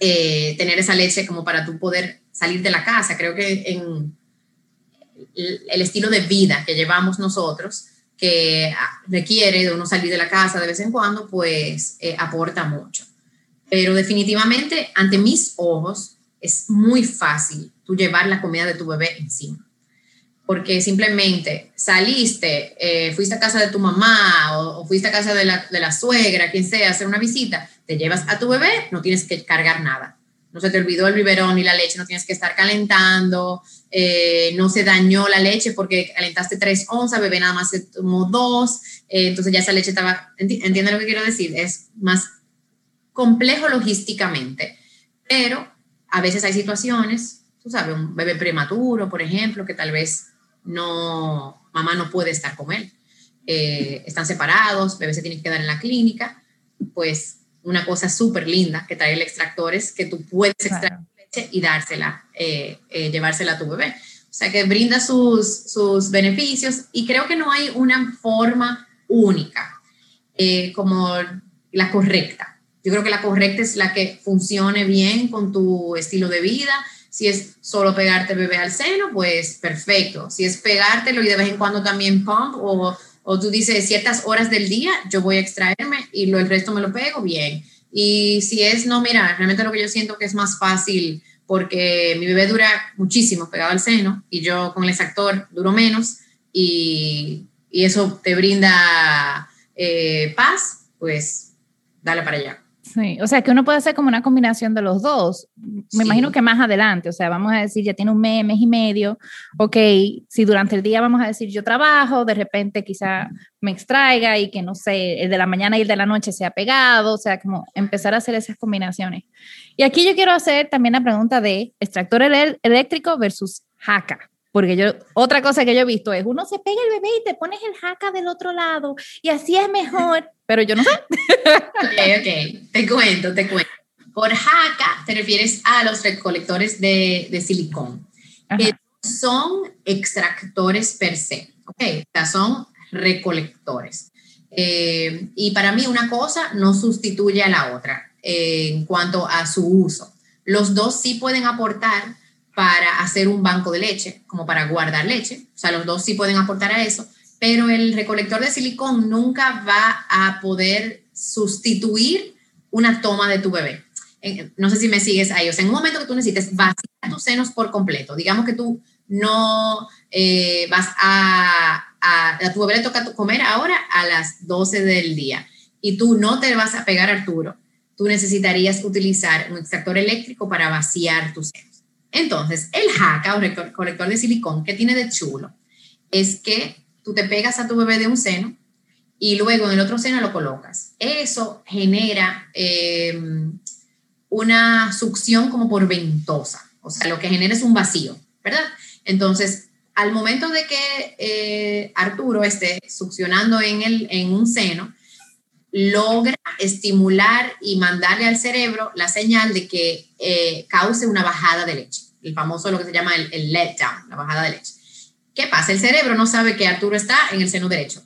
eh, tener esa leche como para tú poder salir de la casa. Creo que en el, estilo de vida que llevamos nosotros, que requiere de uno salir de la casa de vez en cuando, pues eh, aporta mucho. Pero definitivamente, ante mis ojos, es muy fácil tú llevar la comida de tu bebé encima porque simplemente saliste, eh, fuiste a casa de tu mamá o, fuiste a casa de la, de la, suegra, quien sea, a hacer una visita, te llevas a tu bebé, no tienes que cargar nada. No se te olvidó el biberón y la leche, no tienes que estar calentando, eh, no se dañó la leche porque calentaste tres onzas, bebé nada más se tomó dos, eh, entonces ya esa leche estaba, entiende lo que quiero decir, es más complejo logísticamente, pero a veces hay situaciones, tú sabes, un bebé prematuro, por ejemplo, que tal vez no, mamá no puede estar con él. Eh, están separados, bebé se tiene que quedar en la clínica, pues una cosa súper linda que trae el extractor es que tú puedes extraer leche y dársela, eh, eh, llevársela a tu bebé. O sea que brinda sus, sus beneficios y creo que no hay una forma única como la correcta. Yo creo que la correcta es la que funcione bien con tu estilo de vida, si es solo pegarte bebé al seno, pues perfecto. Si es pegártelo y de vez en cuando también pump o, o tú dices ciertas horas del día, yo voy a extraerme y lo, el resto me lo pego, bien. Y si es, no, mira, realmente lo que yo siento que es más fácil porque mi bebé dura muchísimo pegado al seno y yo con el exactor duro menos y, y eso te brinda eh, paz, pues dale para allá. Sí, o sea que uno puede hacer como una combinación de los dos. Me imagino que más adelante, o sea, vamos a decir, ya tiene un mes, mes y medio, ok, si durante el día vamos a decir yo trabajo, de repente quizá me extraiga y que no sé, el de la mañana y el de la noche sea pegado, o sea, como empezar a hacer esas combinaciones. Y aquí yo quiero hacer también la pregunta de extractor eléctrico versus jaca. Porque yo, otra cosa que yo he visto es, uno se pega el bebé y te pones el jaca del otro lado y así es mejor, pero yo no sé. Ok, ok, te cuento, te cuento. Por jaca te refieres a los recolectores de, de silicón, que son extractores per se, ¿ok? O sea, son recolectores. Eh, y para mí una cosa no sustituye a la otra eh, en cuanto a su uso. Los dos sí pueden aportar para hacer un banco de leche, como para guardar leche. O sea, los dos sí pueden aportar a eso, pero el recolector de silicón nunca va a poder sustituir una toma de tu bebé. No sé si me sigues ahí. O sea, en un momento que tú necesites vaciar tus senos por completo, digamos que tú no eh, vas a, a, tu bebé le toca comer ahora a las 12 del día y tú no te vas a pegar Arturo, tú necesitarías utilizar un extractor eléctrico para vaciar tus senos. Entonces, el jaca o corrector de silicón que tiene de chulo es que tú te pegas a tu bebé de un seno y luego en el otro seno lo colocas. Eso genera em, una succión como por ventosa, o sea, lo que genera es un vacío, ¿verdad? Entonces, al momento de que eh, Arturo esté succionando en, el, en un seno, logra estimular y mandarle al cerebro la señal de que eh, cause una bajada de leche, el famoso lo que se llama el, el letdown, la bajada de leche. ¿Qué pasa? El cerebro no sabe que Arturo está en el seno derecho,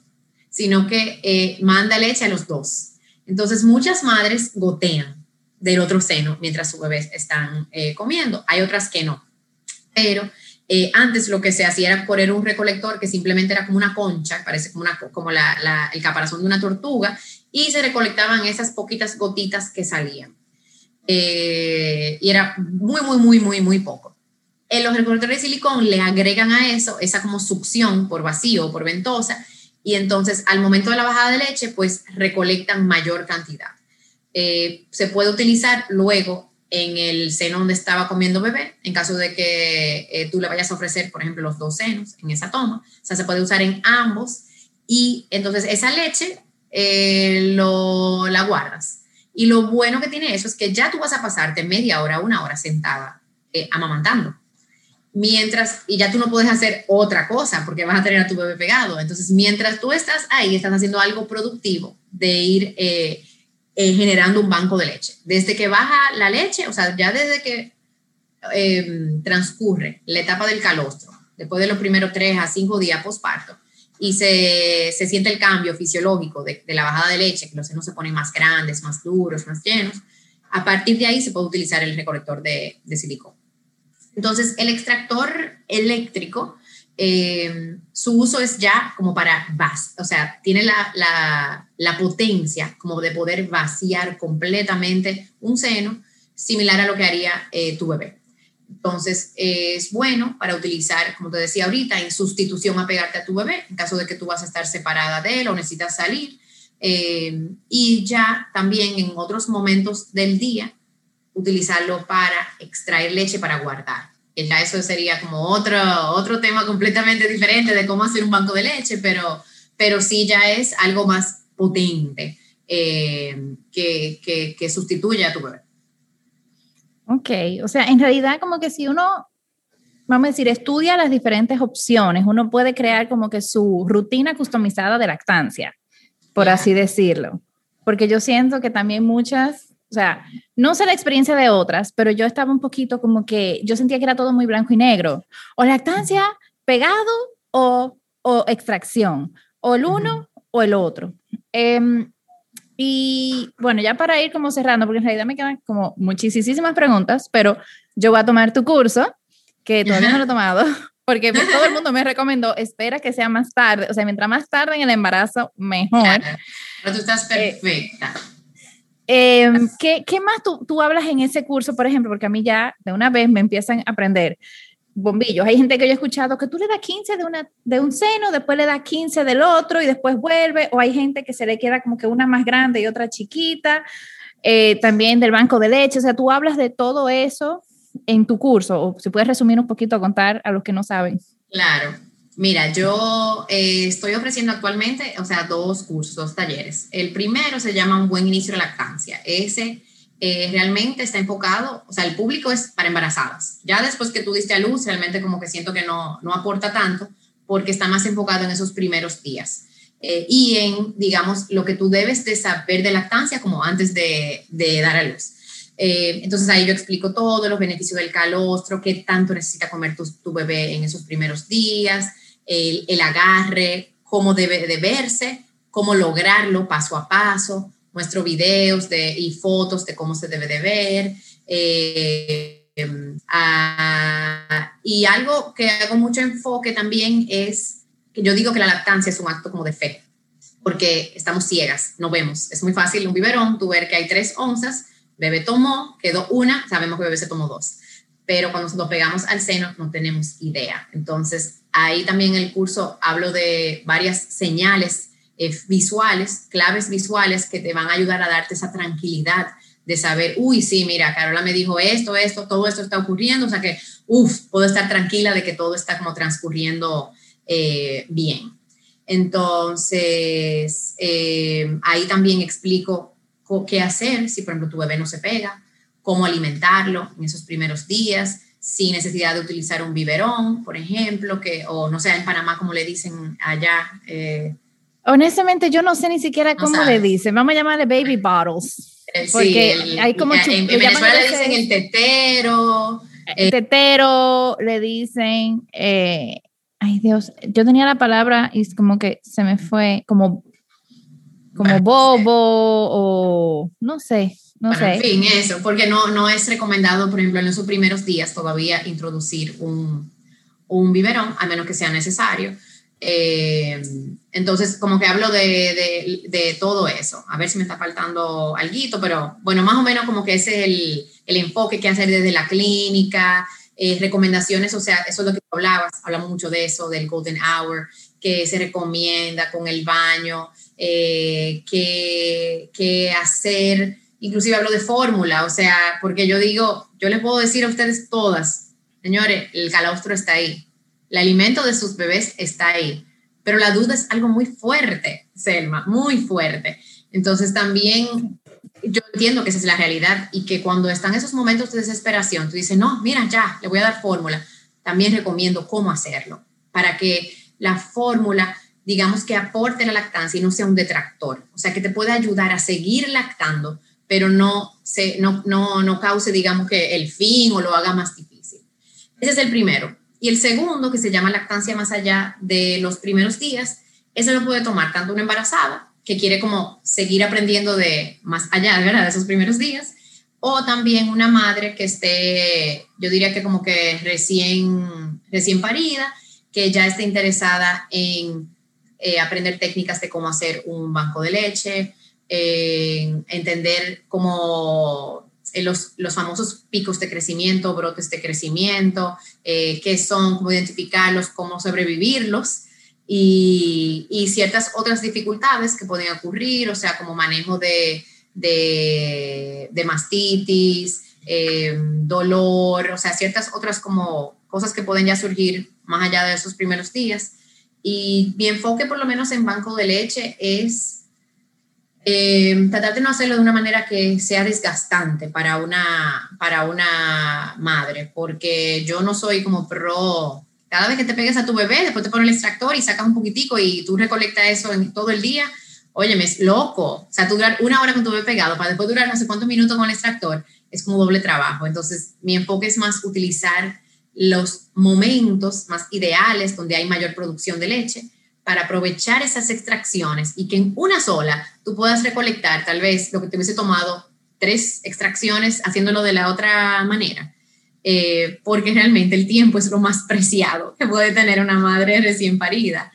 sino que eh, manda leche a los dos. Entonces muchas madres gotean del otro seno mientras sus bebés están comiendo. Hay otras que no. Pero eh, antes lo que se hacía era poner un recolector que simplemente era como una concha, parece como, la, el caparazón de una tortuga, y se recolectaban esas poquitas gotitas que salían. Eh, y era muy, muy, muy, muy, muy poco. En los recolectores de silicón le agregan a eso esa como succión por vacío, por ventosa, y entonces al momento de la bajada de leche, pues recolectan mayor cantidad. Eh, se puede utilizar luego en el seno donde estaba comiendo bebé, en caso de que eh, tú le vayas a ofrecer, por ejemplo, los dos senos en esa toma. O sea, se puede usar en ambos. Y entonces esa leche eh, lo, la guardas. Y lo bueno que tiene eso es que ya tú vas a pasarte media hora, una hora sentada eh, amamantando. Mientras, y ya tú no puedes hacer otra cosa porque vas a tener a tu bebé pegado. Entonces, mientras tú estás ahí, estás haciendo algo productivo de ir eh, generando un banco de leche. Desde que baja la leche, o sea, ya desde que em, transcurre la etapa del calostro, después de los primeros tres a cinco días postparto, y se, se, siente el cambio fisiológico de, de, la bajada de leche, que los senos se ponen más grandes, más duros, más llenos, a partir de ahí se puede utilizar el recolector de, de silicón. Entonces, el extractor eléctrico eh, su uso es ya como para o sea, tiene la, la, potencia como de poder vaciar completamente un seno, similar a lo que haría eh, tu bebé. Entonces, es bueno para utilizar, como te decía ahorita, en sustitución a pegarte a tu bebé, en caso de que tú vas a estar separada de él o necesitas salir. Eh, y ya también en otros momentos del día, utilizarlo para extraer leche para guardar ya eso sería como otro, otro tema completamente diferente de cómo hacer un banco de leche, pero, pero sí ya es algo más potente eh, que, que, que sustituye a tu bebé. Ok, o sea, en realidad como que si uno, vamos a decir, estudia las diferentes opciones, uno puede crear como que su rutina customizada de lactancia, por así decirlo. Porque yo siento que también muchas o sea, no sé la experiencia de otras, pero yo estaba un poquito como que yo sentía que era todo muy blanco y negro. O lactancia, pegado o, o extracción. O el uno o el otro. Em, y bueno, ya para ir como cerrando, porque en realidad me quedan como muchísimas preguntas, pero yo voy a tomar tu curso, que todavía no lo he tomado, porque todo el mundo me recomendó, espera que sea más tarde, o sea, mientras más tarde en el embarazo, mejor. Pero tú estás eh, Em, ¿qué, ¿qué, más tú, tú, hablas en ese curso, por ejemplo? Porque a mí ya de una vez me empiezan a aprender bombillos. Hay gente que yo he escuchado que tú le das 15 de, una, de un seno, después le das 15 del otro y después vuelve, o hay gente que se le queda como que una más grande y otra chiquita, eh, también del banco de leche, o sea, tú hablas de todo eso en tu curso, o si puedes resumir un poquito, contar a los que no saben. Claro, Mira, yo eh, estoy ofreciendo actualmente, o sea, dos cursos, dos talleres. El primero se llama Un buen inicio de lactancia. Ese eh, realmente está enfocado, o sea, el público es para embarazadas. Ya después que tú diste a luz, realmente como que siento que no, no aporta tanto porque está más enfocado en esos primeros días. Eh, y en, digamos, lo que tú debes de saber de lactancia como antes de, de dar a luz. Eh, entonces ahí yo explico todo, los beneficios del calostro, qué tanto necesita comer tu, bebé en esos primeros días, el, agarre, cómo debe de verse, cómo lograrlo paso a paso, muestro videos de, y fotos de cómo se debe de ver. Eh, y algo que hago mucho enfoque también es que yo digo que la lactancia es un acto como de fe, porque estamos ciegas, no vemos. Es muy fácil un biberón, tú ver que hay tres onzas, bebé tomó, quedó una, sabemos que bebé se tomó dos. Pero cuando nos pegamos al seno no tenemos idea. Entonces, ahí también en el curso hablo de varias señales eh, visuales, claves visuales que te van a ayudar a darte esa tranquilidad de saber, uy, sí, mira, Carola me dijo esto, esto, todo esto está ocurriendo, o sea que, uff, puedo estar tranquila de que todo está como transcurriendo eh, bien. Entonces, eh, ahí también explico qué hacer si, por ejemplo, tu bebé no se pega, cómo alimentarlo en esos primeros días, sin necesidad de utilizar un biberón, por ejemplo, que, o no sé, en Panamá, como le dicen allá. Eh, Honestamente, yo no sé ni siquiera cómo le dicen. Vamos a llamarle baby bottles. Eh, porque hay como en, Venezuela le dicen el tetero. El tetero, le dicen, ay Dios, yo tenía la palabra y es como que se me fue, como como bobo o no sé, no sé. En fin, eso, porque no, no es recomendado, por ejemplo, en esos primeros días todavía introducir un, un biberón, a menos que sea necesario. Eh, entonces, como que hablo de, de, de, todo eso. A ver si me está faltando algo, pero bueno, más o menos como que ese es el, el enfoque que hacer desde la clínica, eh, recomendaciones, o sea, eso es lo que hablabas, hablamos mucho de eso, del golden hour, que se recomienda con el baño, eh, que, hacer, inclusive hablo de fórmula, o sea, porque yo digo, yo les puedo decir a ustedes todas, señores, el calostro está ahí, el alimento de sus bebés está ahí, pero la duda es algo muy fuerte, Selma, muy fuerte. Entonces también yo entiendo que esa es la realidad y que cuando están esos momentos de desesperación, tú dices, no, mira, ya, le voy a dar fórmula. También recomiendo cómo hacerlo para que la fórmula digamos, que aporte la lactancia y no sea un detractor, o sea, que te pueda ayudar a seguir lactando, pero no, se, no, no, no cause, digamos, que el fin o lo haga más difícil. Ese es el primero. Y el segundo, que se llama lactancia más allá de los primeros días, ese lo puede tomar tanto una embarazada, que quiere como seguir aprendiendo de más allá, ¿verdad? De esos primeros días, o también una madre que esté, yo diría que como que recién, recién parida, que ya esté interesada en eh, aprender técnicas de cómo hacer un banco de leche, eh, entender cómo eh, los, los, famosos picos de crecimiento, brotes de crecimiento, qué son, cómo identificarlos, cómo sobrevivirlos y, ciertas otras dificultades que pueden ocurrir, o sea, como manejo de, de, mastitis, dolor, o sea, ciertas otras como cosas que pueden ya surgir más allá de esos primeros días. Y mi enfoque, por lo menos en banco de leche, es eh, tratar de no hacerlo de una manera que sea desgastante para una, para una madre, porque yo no soy como pro, cada vez que te pegues a tu bebé, después te pones el extractor y sacas un poquitico y tú recolectas eso en todo el día, óyeme, es loco. O sea, durar una hora con tu bebé pegado para después durar no sé cuántos minutos con el extractor, es como doble trabajo. Entonces, mi enfoque es más utilizar los momentos más ideales donde hay mayor producción de leche para aprovechar esas extracciones y que en una sola tú puedas recolectar tal vez lo que te hubiese tomado tres extracciones haciéndolo de la otra manera. Eh, porque realmente el tiempo es lo más preciado que puede tener una madre recién parida.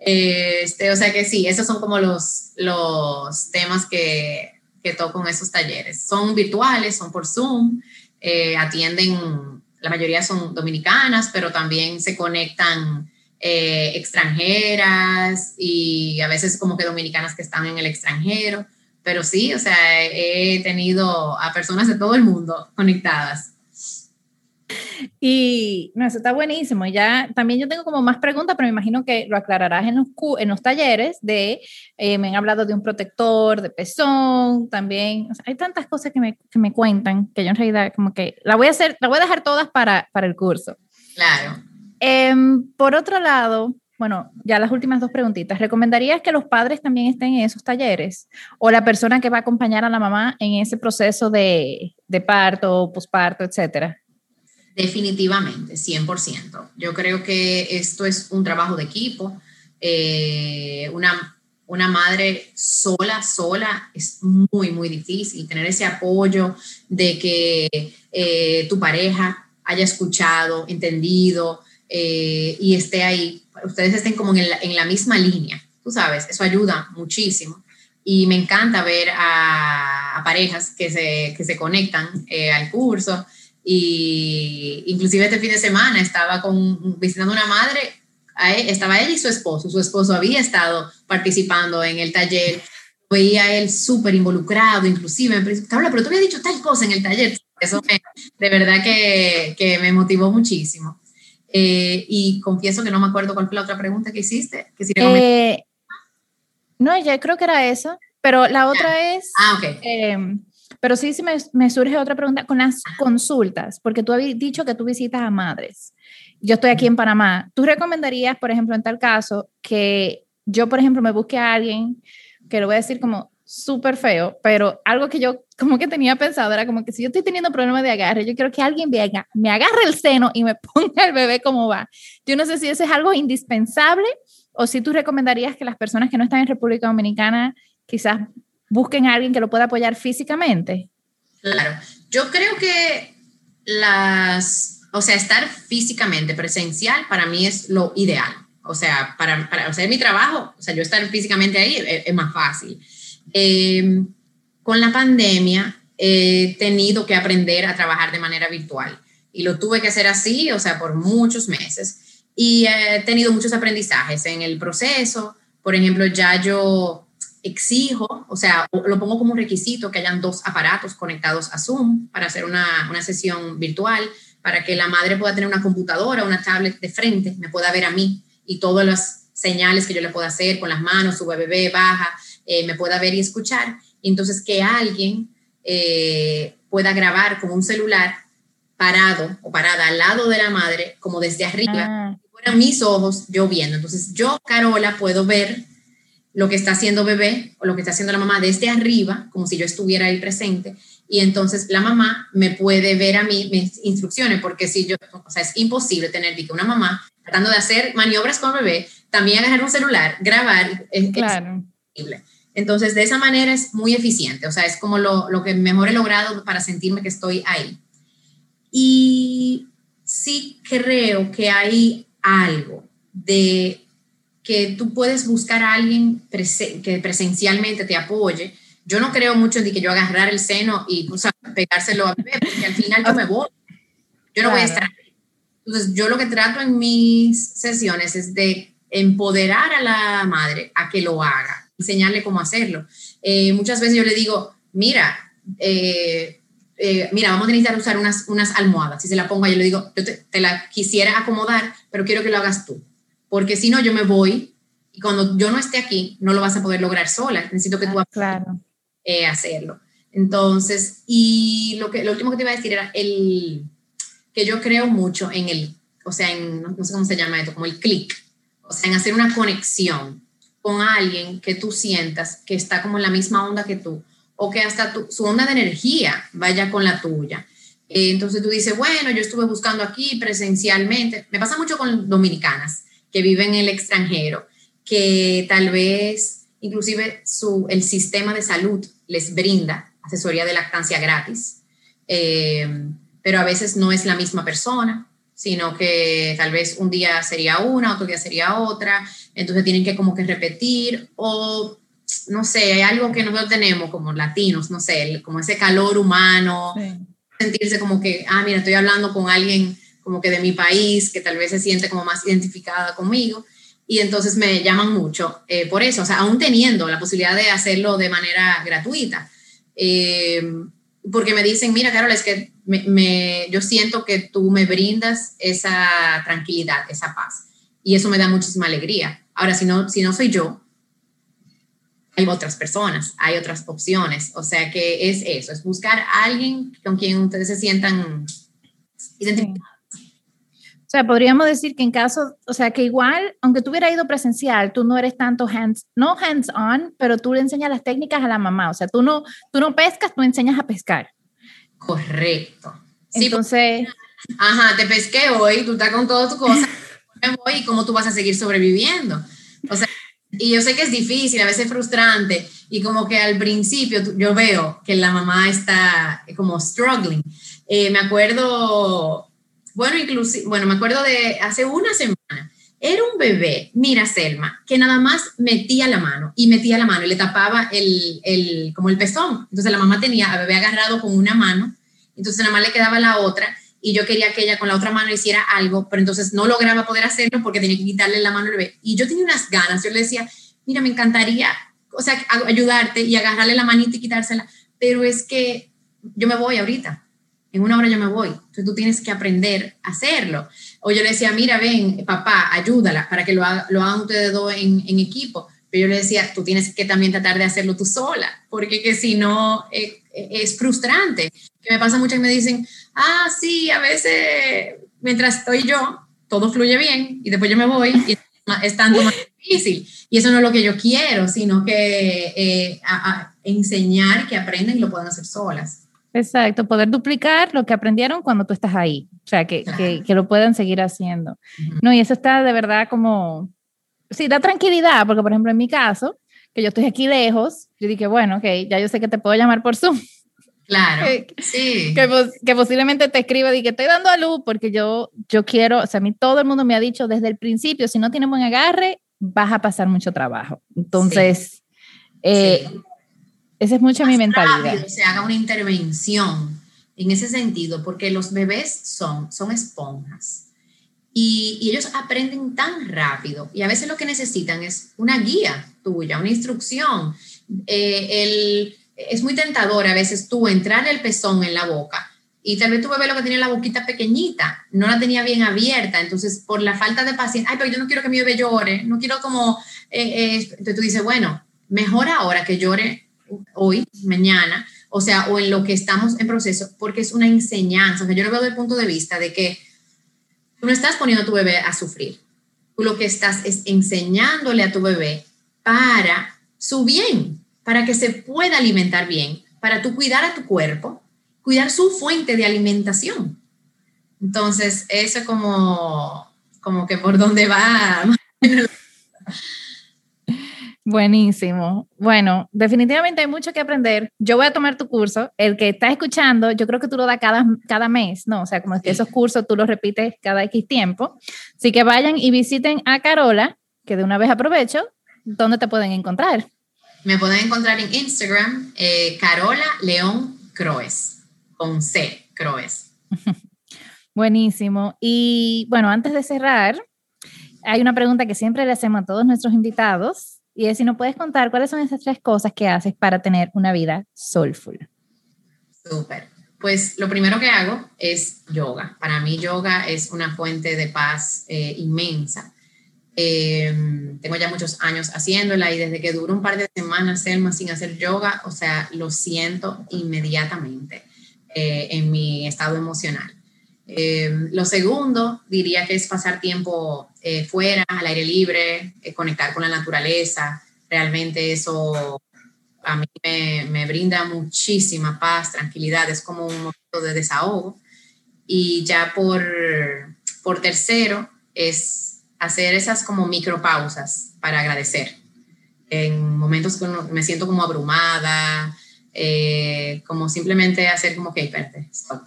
este, o sea que sí, esos son como los, los temas que, que toco en esos talleres. Son virtuales, son por Zoom, eh, atienden la mayoría son dominicanas, pero también se conectan eh, extranjeras y a veces como que dominicanas que están en el extranjero. Pero sí, o sea, he tenido a personas de todo el mundo conectadas. Y no, eso está buenísimo. Ya también yo tengo como más preguntas, pero me imagino que lo aclararás en los, en los talleres de, eh, me han hablado de un protector, de pezón, también. hay tantas cosas que me, que me, cuentan que yo en realidad como que la voy a hacer, la voy a dejar todas para, para el curso. Claro. Em, por otro lado, bueno, ya las últimas dos preguntitas. ¿Recomendarías que los padres también estén en esos talleres? ¿O la persona que va a acompañar a la mamá en ese proceso de, de parto, posparto, etcétera? Definitivamente, 100%. Yo creo que esto es un trabajo de equipo. Eh, una, una madre sola, sola, es muy, muy difícil. Tener ese apoyo de que eh, tu pareja haya escuchado, entendido eh, y esté ahí. Ustedes estén como en la, en la misma línea. Tú sabes, eso ayuda muchísimo y me encanta ver a, parejas que se, que se conectan al curso y inclusive este fin de semana estaba con, visitando una madre, estaba él y su esposo. Su esposo había estado participando en el taller. Veía a él súper involucrado, inclusive. Pero tú habías dicho tal cosa en el taller. Eso de verdad que, que, me motivó muchísimo. Eh, y confieso que no me acuerdo cuál fue la otra pregunta que hiciste. Que si eh, no, ya creo que era eso. Pero la otra es... Ah, ok. Em, pero sí, sí me, surge otra pregunta con las consultas, porque tú habías dicho que tú visitas a madres. Yo estoy aquí en Panamá. ¿Tú recomendarías, por ejemplo, en tal caso, que yo, por ejemplo, me busque a alguien que lo voy a decir como súper feo, pero algo que yo como que tenía pensado era como que si yo estoy teniendo problemas de agarre, yo quiero que alguien venga, me agarre el seno y me ponga el bebé como va. Yo no sé si eso es algo indispensable o si tú recomendarías que las personas que no están en República Dominicana quizás busquen a alguien que lo pueda apoyar físicamente. Claro, yo creo que las, o sea, estar físicamente presencial para mí es lo ideal. O sea, para, para hacer mi trabajo, o sea, yo estar físicamente ahí es, más fácil. Eh, con la pandemia he tenido que aprender a trabajar de manera virtual y lo tuve que hacer así, o sea, por muchos meses. Y he tenido muchos aprendizajes en el proceso. Por ejemplo, ya yo exijo, o sea, lo pongo como requisito que hayan dos aparatos conectados a Zoom para hacer una, una, sesión virtual, para que la madre pueda tener una computadora, una tablet de frente, me pueda ver a mí y todas las señales que yo le pueda hacer con las manos, su bebé baja, eh, me pueda ver y escuchar. Entonces que alguien eh, pueda grabar con un celular parado o parada al lado de la madre, como desde arriba, ah. mis ojos yo viendo. Entonces yo, Carola, puedo ver lo que está haciendo bebé o lo que está haciendo la mamá desde arriba, como si yo estuviera ahí presente, y entonces la mamá me puede ver a mí mis instrucciones, porque si yo, o sea, es imposible tener que una mamá tratando de hacer maniobras con bebé, también agarrar un celular, grabar, es, claro. imposible. Entonces, de esa manera es muy eficiente, o sea, es como lo, lo que mejor he logrado para sentirme que estoy ahí. Y sí creo que hay algo de que tú puedes buscar a alguien que presencialmente te apoye. Yo no creo mucho en que yo agarrar el seno y pegárselo a bebé, porque al final yo me voy. Yo no voy a estar. Entonces, yo lo que trato en mis sesiones es de empoderar a la madre a que lo haga, enseñarle cómo hacerlo. Eh, muchas veces yo le digo, mira, eh, eh, mira, vamos a necesitar usar unas, unas almohadas. Si se la pongo, yo le digo, yo te, te, la quisiera acomodar, pero quiero que lo hagas tú porque si no yo me voy y cuando yo no esté aquí no lo vas a poder lograr sola, necesito que tú claro. Hacerlo. Entonces, y lo, que, lo último que te iba a decir era el, que yo creo mucho en el, o sea, en, no sé cómo se llama esto, como el clic, o sea, en hacer una conexión con alguien que tú sientas que está como en la misma onda que tú, o que hasta su onda de energía vaya con la tuya. Eh, entonces tú dices, bueno, yo estuve buscando aquí presencialmente, me pasa mucho con dominicanas, que viven en el extranjero, que tal vez inclusive su, el sistema de salud les brinda asesoría de lactancia gratis, eh, pero a veces no es la misma persona, sino que tal vez un día sería una, otro día sería otra, entonces tienen que como que repetir o no sé, hay algo que nosotros tenemos como latinos, no sé, como ese calor humano, sentirse como que, ah, mira, estoy hablando con alguien como que de mi país, que tal vez se siente como más identificada conmigo. Y entonces me llaman mucho eh, por eso, o sea, aún teniendo la posibilidad de hacerlo de manera gratuita. Eh, porque me dicen, mira, Carol, es que me, yo siento que tú me brindas esa tranquilidad, esa paz. Y eso me da muchísima alegría. Ahora, si no, si no soy yo, hay otras personas, hay otras opciones. O sea que es eso, es buscar a alguien con quien ustedes se sientan identificados. O sea, podríamos decir que en caso, o sea, que igual, aunque tú hubieras ido presencial, tú no eres tanto hands, no hands on, pero tú le enseñas las técnicas a la mamá. O sea, tú no, tú no pescas, tú enseñas a pescar. Correcto. Entonces. ajá, te pesqué hoy, tú estás con todas tus cosas, me voy y cómo tú vas a seguir sobreviviendo. O sea, y yo sé que es difícil, a veces frustrante, y como que al principio yo veo que la mamá está como struggling. Eh, me acuerdo bueno, inclusive, bueno, me acuerdo de hace una semana, era un bebé, mira Selma, que nada más metía la mano y metía la mano y le tapaba el, el, como el pezón. Entonces la mamá tenía a bebé agarrado con una mano, entonces nada más le quedaba la otra y yo quería que ella con la otra mano hiciera algo, pero entonces no lograba poder hacerlo porque tenía que quitarle la mano al bebé. Y yo tenía unas ganas, yo le decía, mira, me encantaría, o sea, ayudarte y agarrarle la manita y quitársela, pero es que yo me voy ahorita en una hora yo me voy. Entonces tú tienes que aprender a hacerlo. O yo le decía, mira, ven, papá, ayúdala para que lo, lo hagan ustedes dos en, en, equipo. Pero yo le decía, tú tienes que también tratar de hacerlo tú sola, porque que si no eh, eh, es frustrante. Que me pasa mucho que me dicen, ah, sí, a veces mientras estoy yo, todo fluye bien y después yo me voy y es tanto más difícil. Y eso no es lo que yo quiero, sino que eh, a enseñar que aprenden y lo pueden hacer solas. Exacto, poder duplicar lo que aprendieron cuando tú estás ahí, o sea, que, que, que lo puedan seguir haciendo. No, y eso está de verdad como, sí, da tranquilidad, porque por ejemplo en mi caso, que yo estoy aquí lejos, yo dije, bueno, ok, ya yo sé que te puedo llamar por Zoom. Claro, sí. Que, que, posiblemente te escriba y que estoy dando a luz porque yo, yo quiero, o sea, a mí todo el mundo me ha dicho desde el principio, si no tienes buen agarre, vas a pasar mucho trabajo. Entonces, eh, esa es mucha mi mentalidad. se haga una intervención en ese sentido, porque los bebés son, son esponjas y, ellos aprenden tan rápido y a veces lo que necesitan es una guía tuya, una instrucción. Eh, el, es muy tentador a veces tú entrar el pezón en la boca y tal vez tu bebé lo que tiene la boquita pequeñita, no la tenía bien abierta, entonces por la falta de paciencia, ay, pero yo no quiero que mi bebé llore, no quiero como, eh, eh, entonces tú dices, bueno, mejor ahora que llore hoy, mañana, o sea, o en lo que estamos en proceso, porque es una enseñanza. O sea, yo lo veo desde el punto de vista de que tú no estás poniendo a tu bebé a sufrir. Tú lo que estás es enseñándole a tu bebé para su bien, para que se pueda alimentar bien, para tú cuidar a tu cuerpo, cuidar su fuente de alimentación. Entonces, eso como, como que por dónde va Buenísimo. Bueno, definitivamente hay mucho que aprender. Yo voy a tomar tu curso. El que está escuchando, yo creo que tú lo das cada, cada mes, ¿no? O sea, como que esos cursos tú los repites cada X tiempo. Así que vayan y visiten a Carola, que de una vez aprovecho, ¿dónde te pueden encontrar? Me pueden encontrar en Instagram, eh, Carola León Croes, con C, Croes. Buenísimo. Y bueno, antes de cerrar, hay una pregunta que siempre le hacemos a todos nuestros invitados y es si nos puedes contar cuáles son esas tres cosas que haces para tener una vida soulful. Súper. Pues lo primero que hago es yoga. Para mí yoga es una fuente de paz eh, inmensa. Em, tengo ya muchos años haciéndola y desde que duro un par de semanas Selma sin hacer yoga, o sea, lo siento inmediatamente eh, en mi estado emocional. Em, lo segundo, diría que es pasar tiempo eh, fuera, al aire libre, eh, conectar con la naturaleza. Realmente eso a mí me, brinda muchísima paz, tranquilidad, es como un momento de desahogo. Y ya por, por tercero, es hacer esas como micropausas para agradecer. En momentos que me siento como abrumada, eh, como simplemente hacer como que, espérate, stop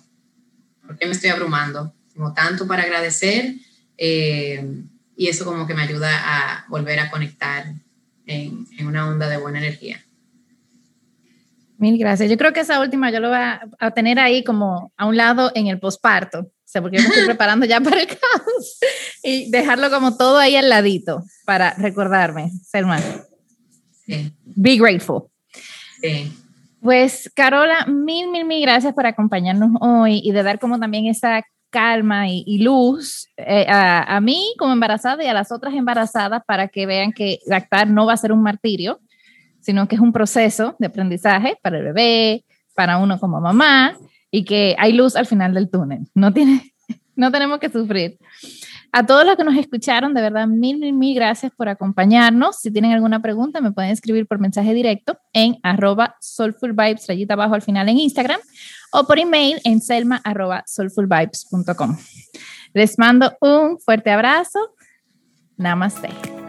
¿por qué me estoy abrumando? Tengo tanto para agradecer eh, y eso como que me ayuda a volver a conectar en, una onda de buena energía. Mil gracias. Yo creo que esa última yo lo voy a, tener ahí como a un lado en el posparto, o sea, porque yo me estoy preparando ya para el caos y dejarlo como todo ahí al ladito para recordarme, ser más. Sí. Be grateful. Sí. Pues Carola, mil, mil, mil gracias por acompañarnos hoy y de dar como también esa calma y, luz eh, a, a, mí como embarazada y a las otras embarazadas para que vean que lactar no va a ser un martirio, sino que es un proceso de aprendizaje para el bebé, para uno como mamá y que hay luz al final del túnel. No tiene, no tenemos que sufrir. A todos los que nos escucharon, de verdad, mil, mil, mil gracias por acompañarnos. Si tienen alguna pregunta, me pueden escribir por mensaje directo en arroba soulfulvibes, rayita abajo al final en Instagram, o por email en selma arroba soulfulvibes.com. Les mando un fuerte abrazo. Namaste.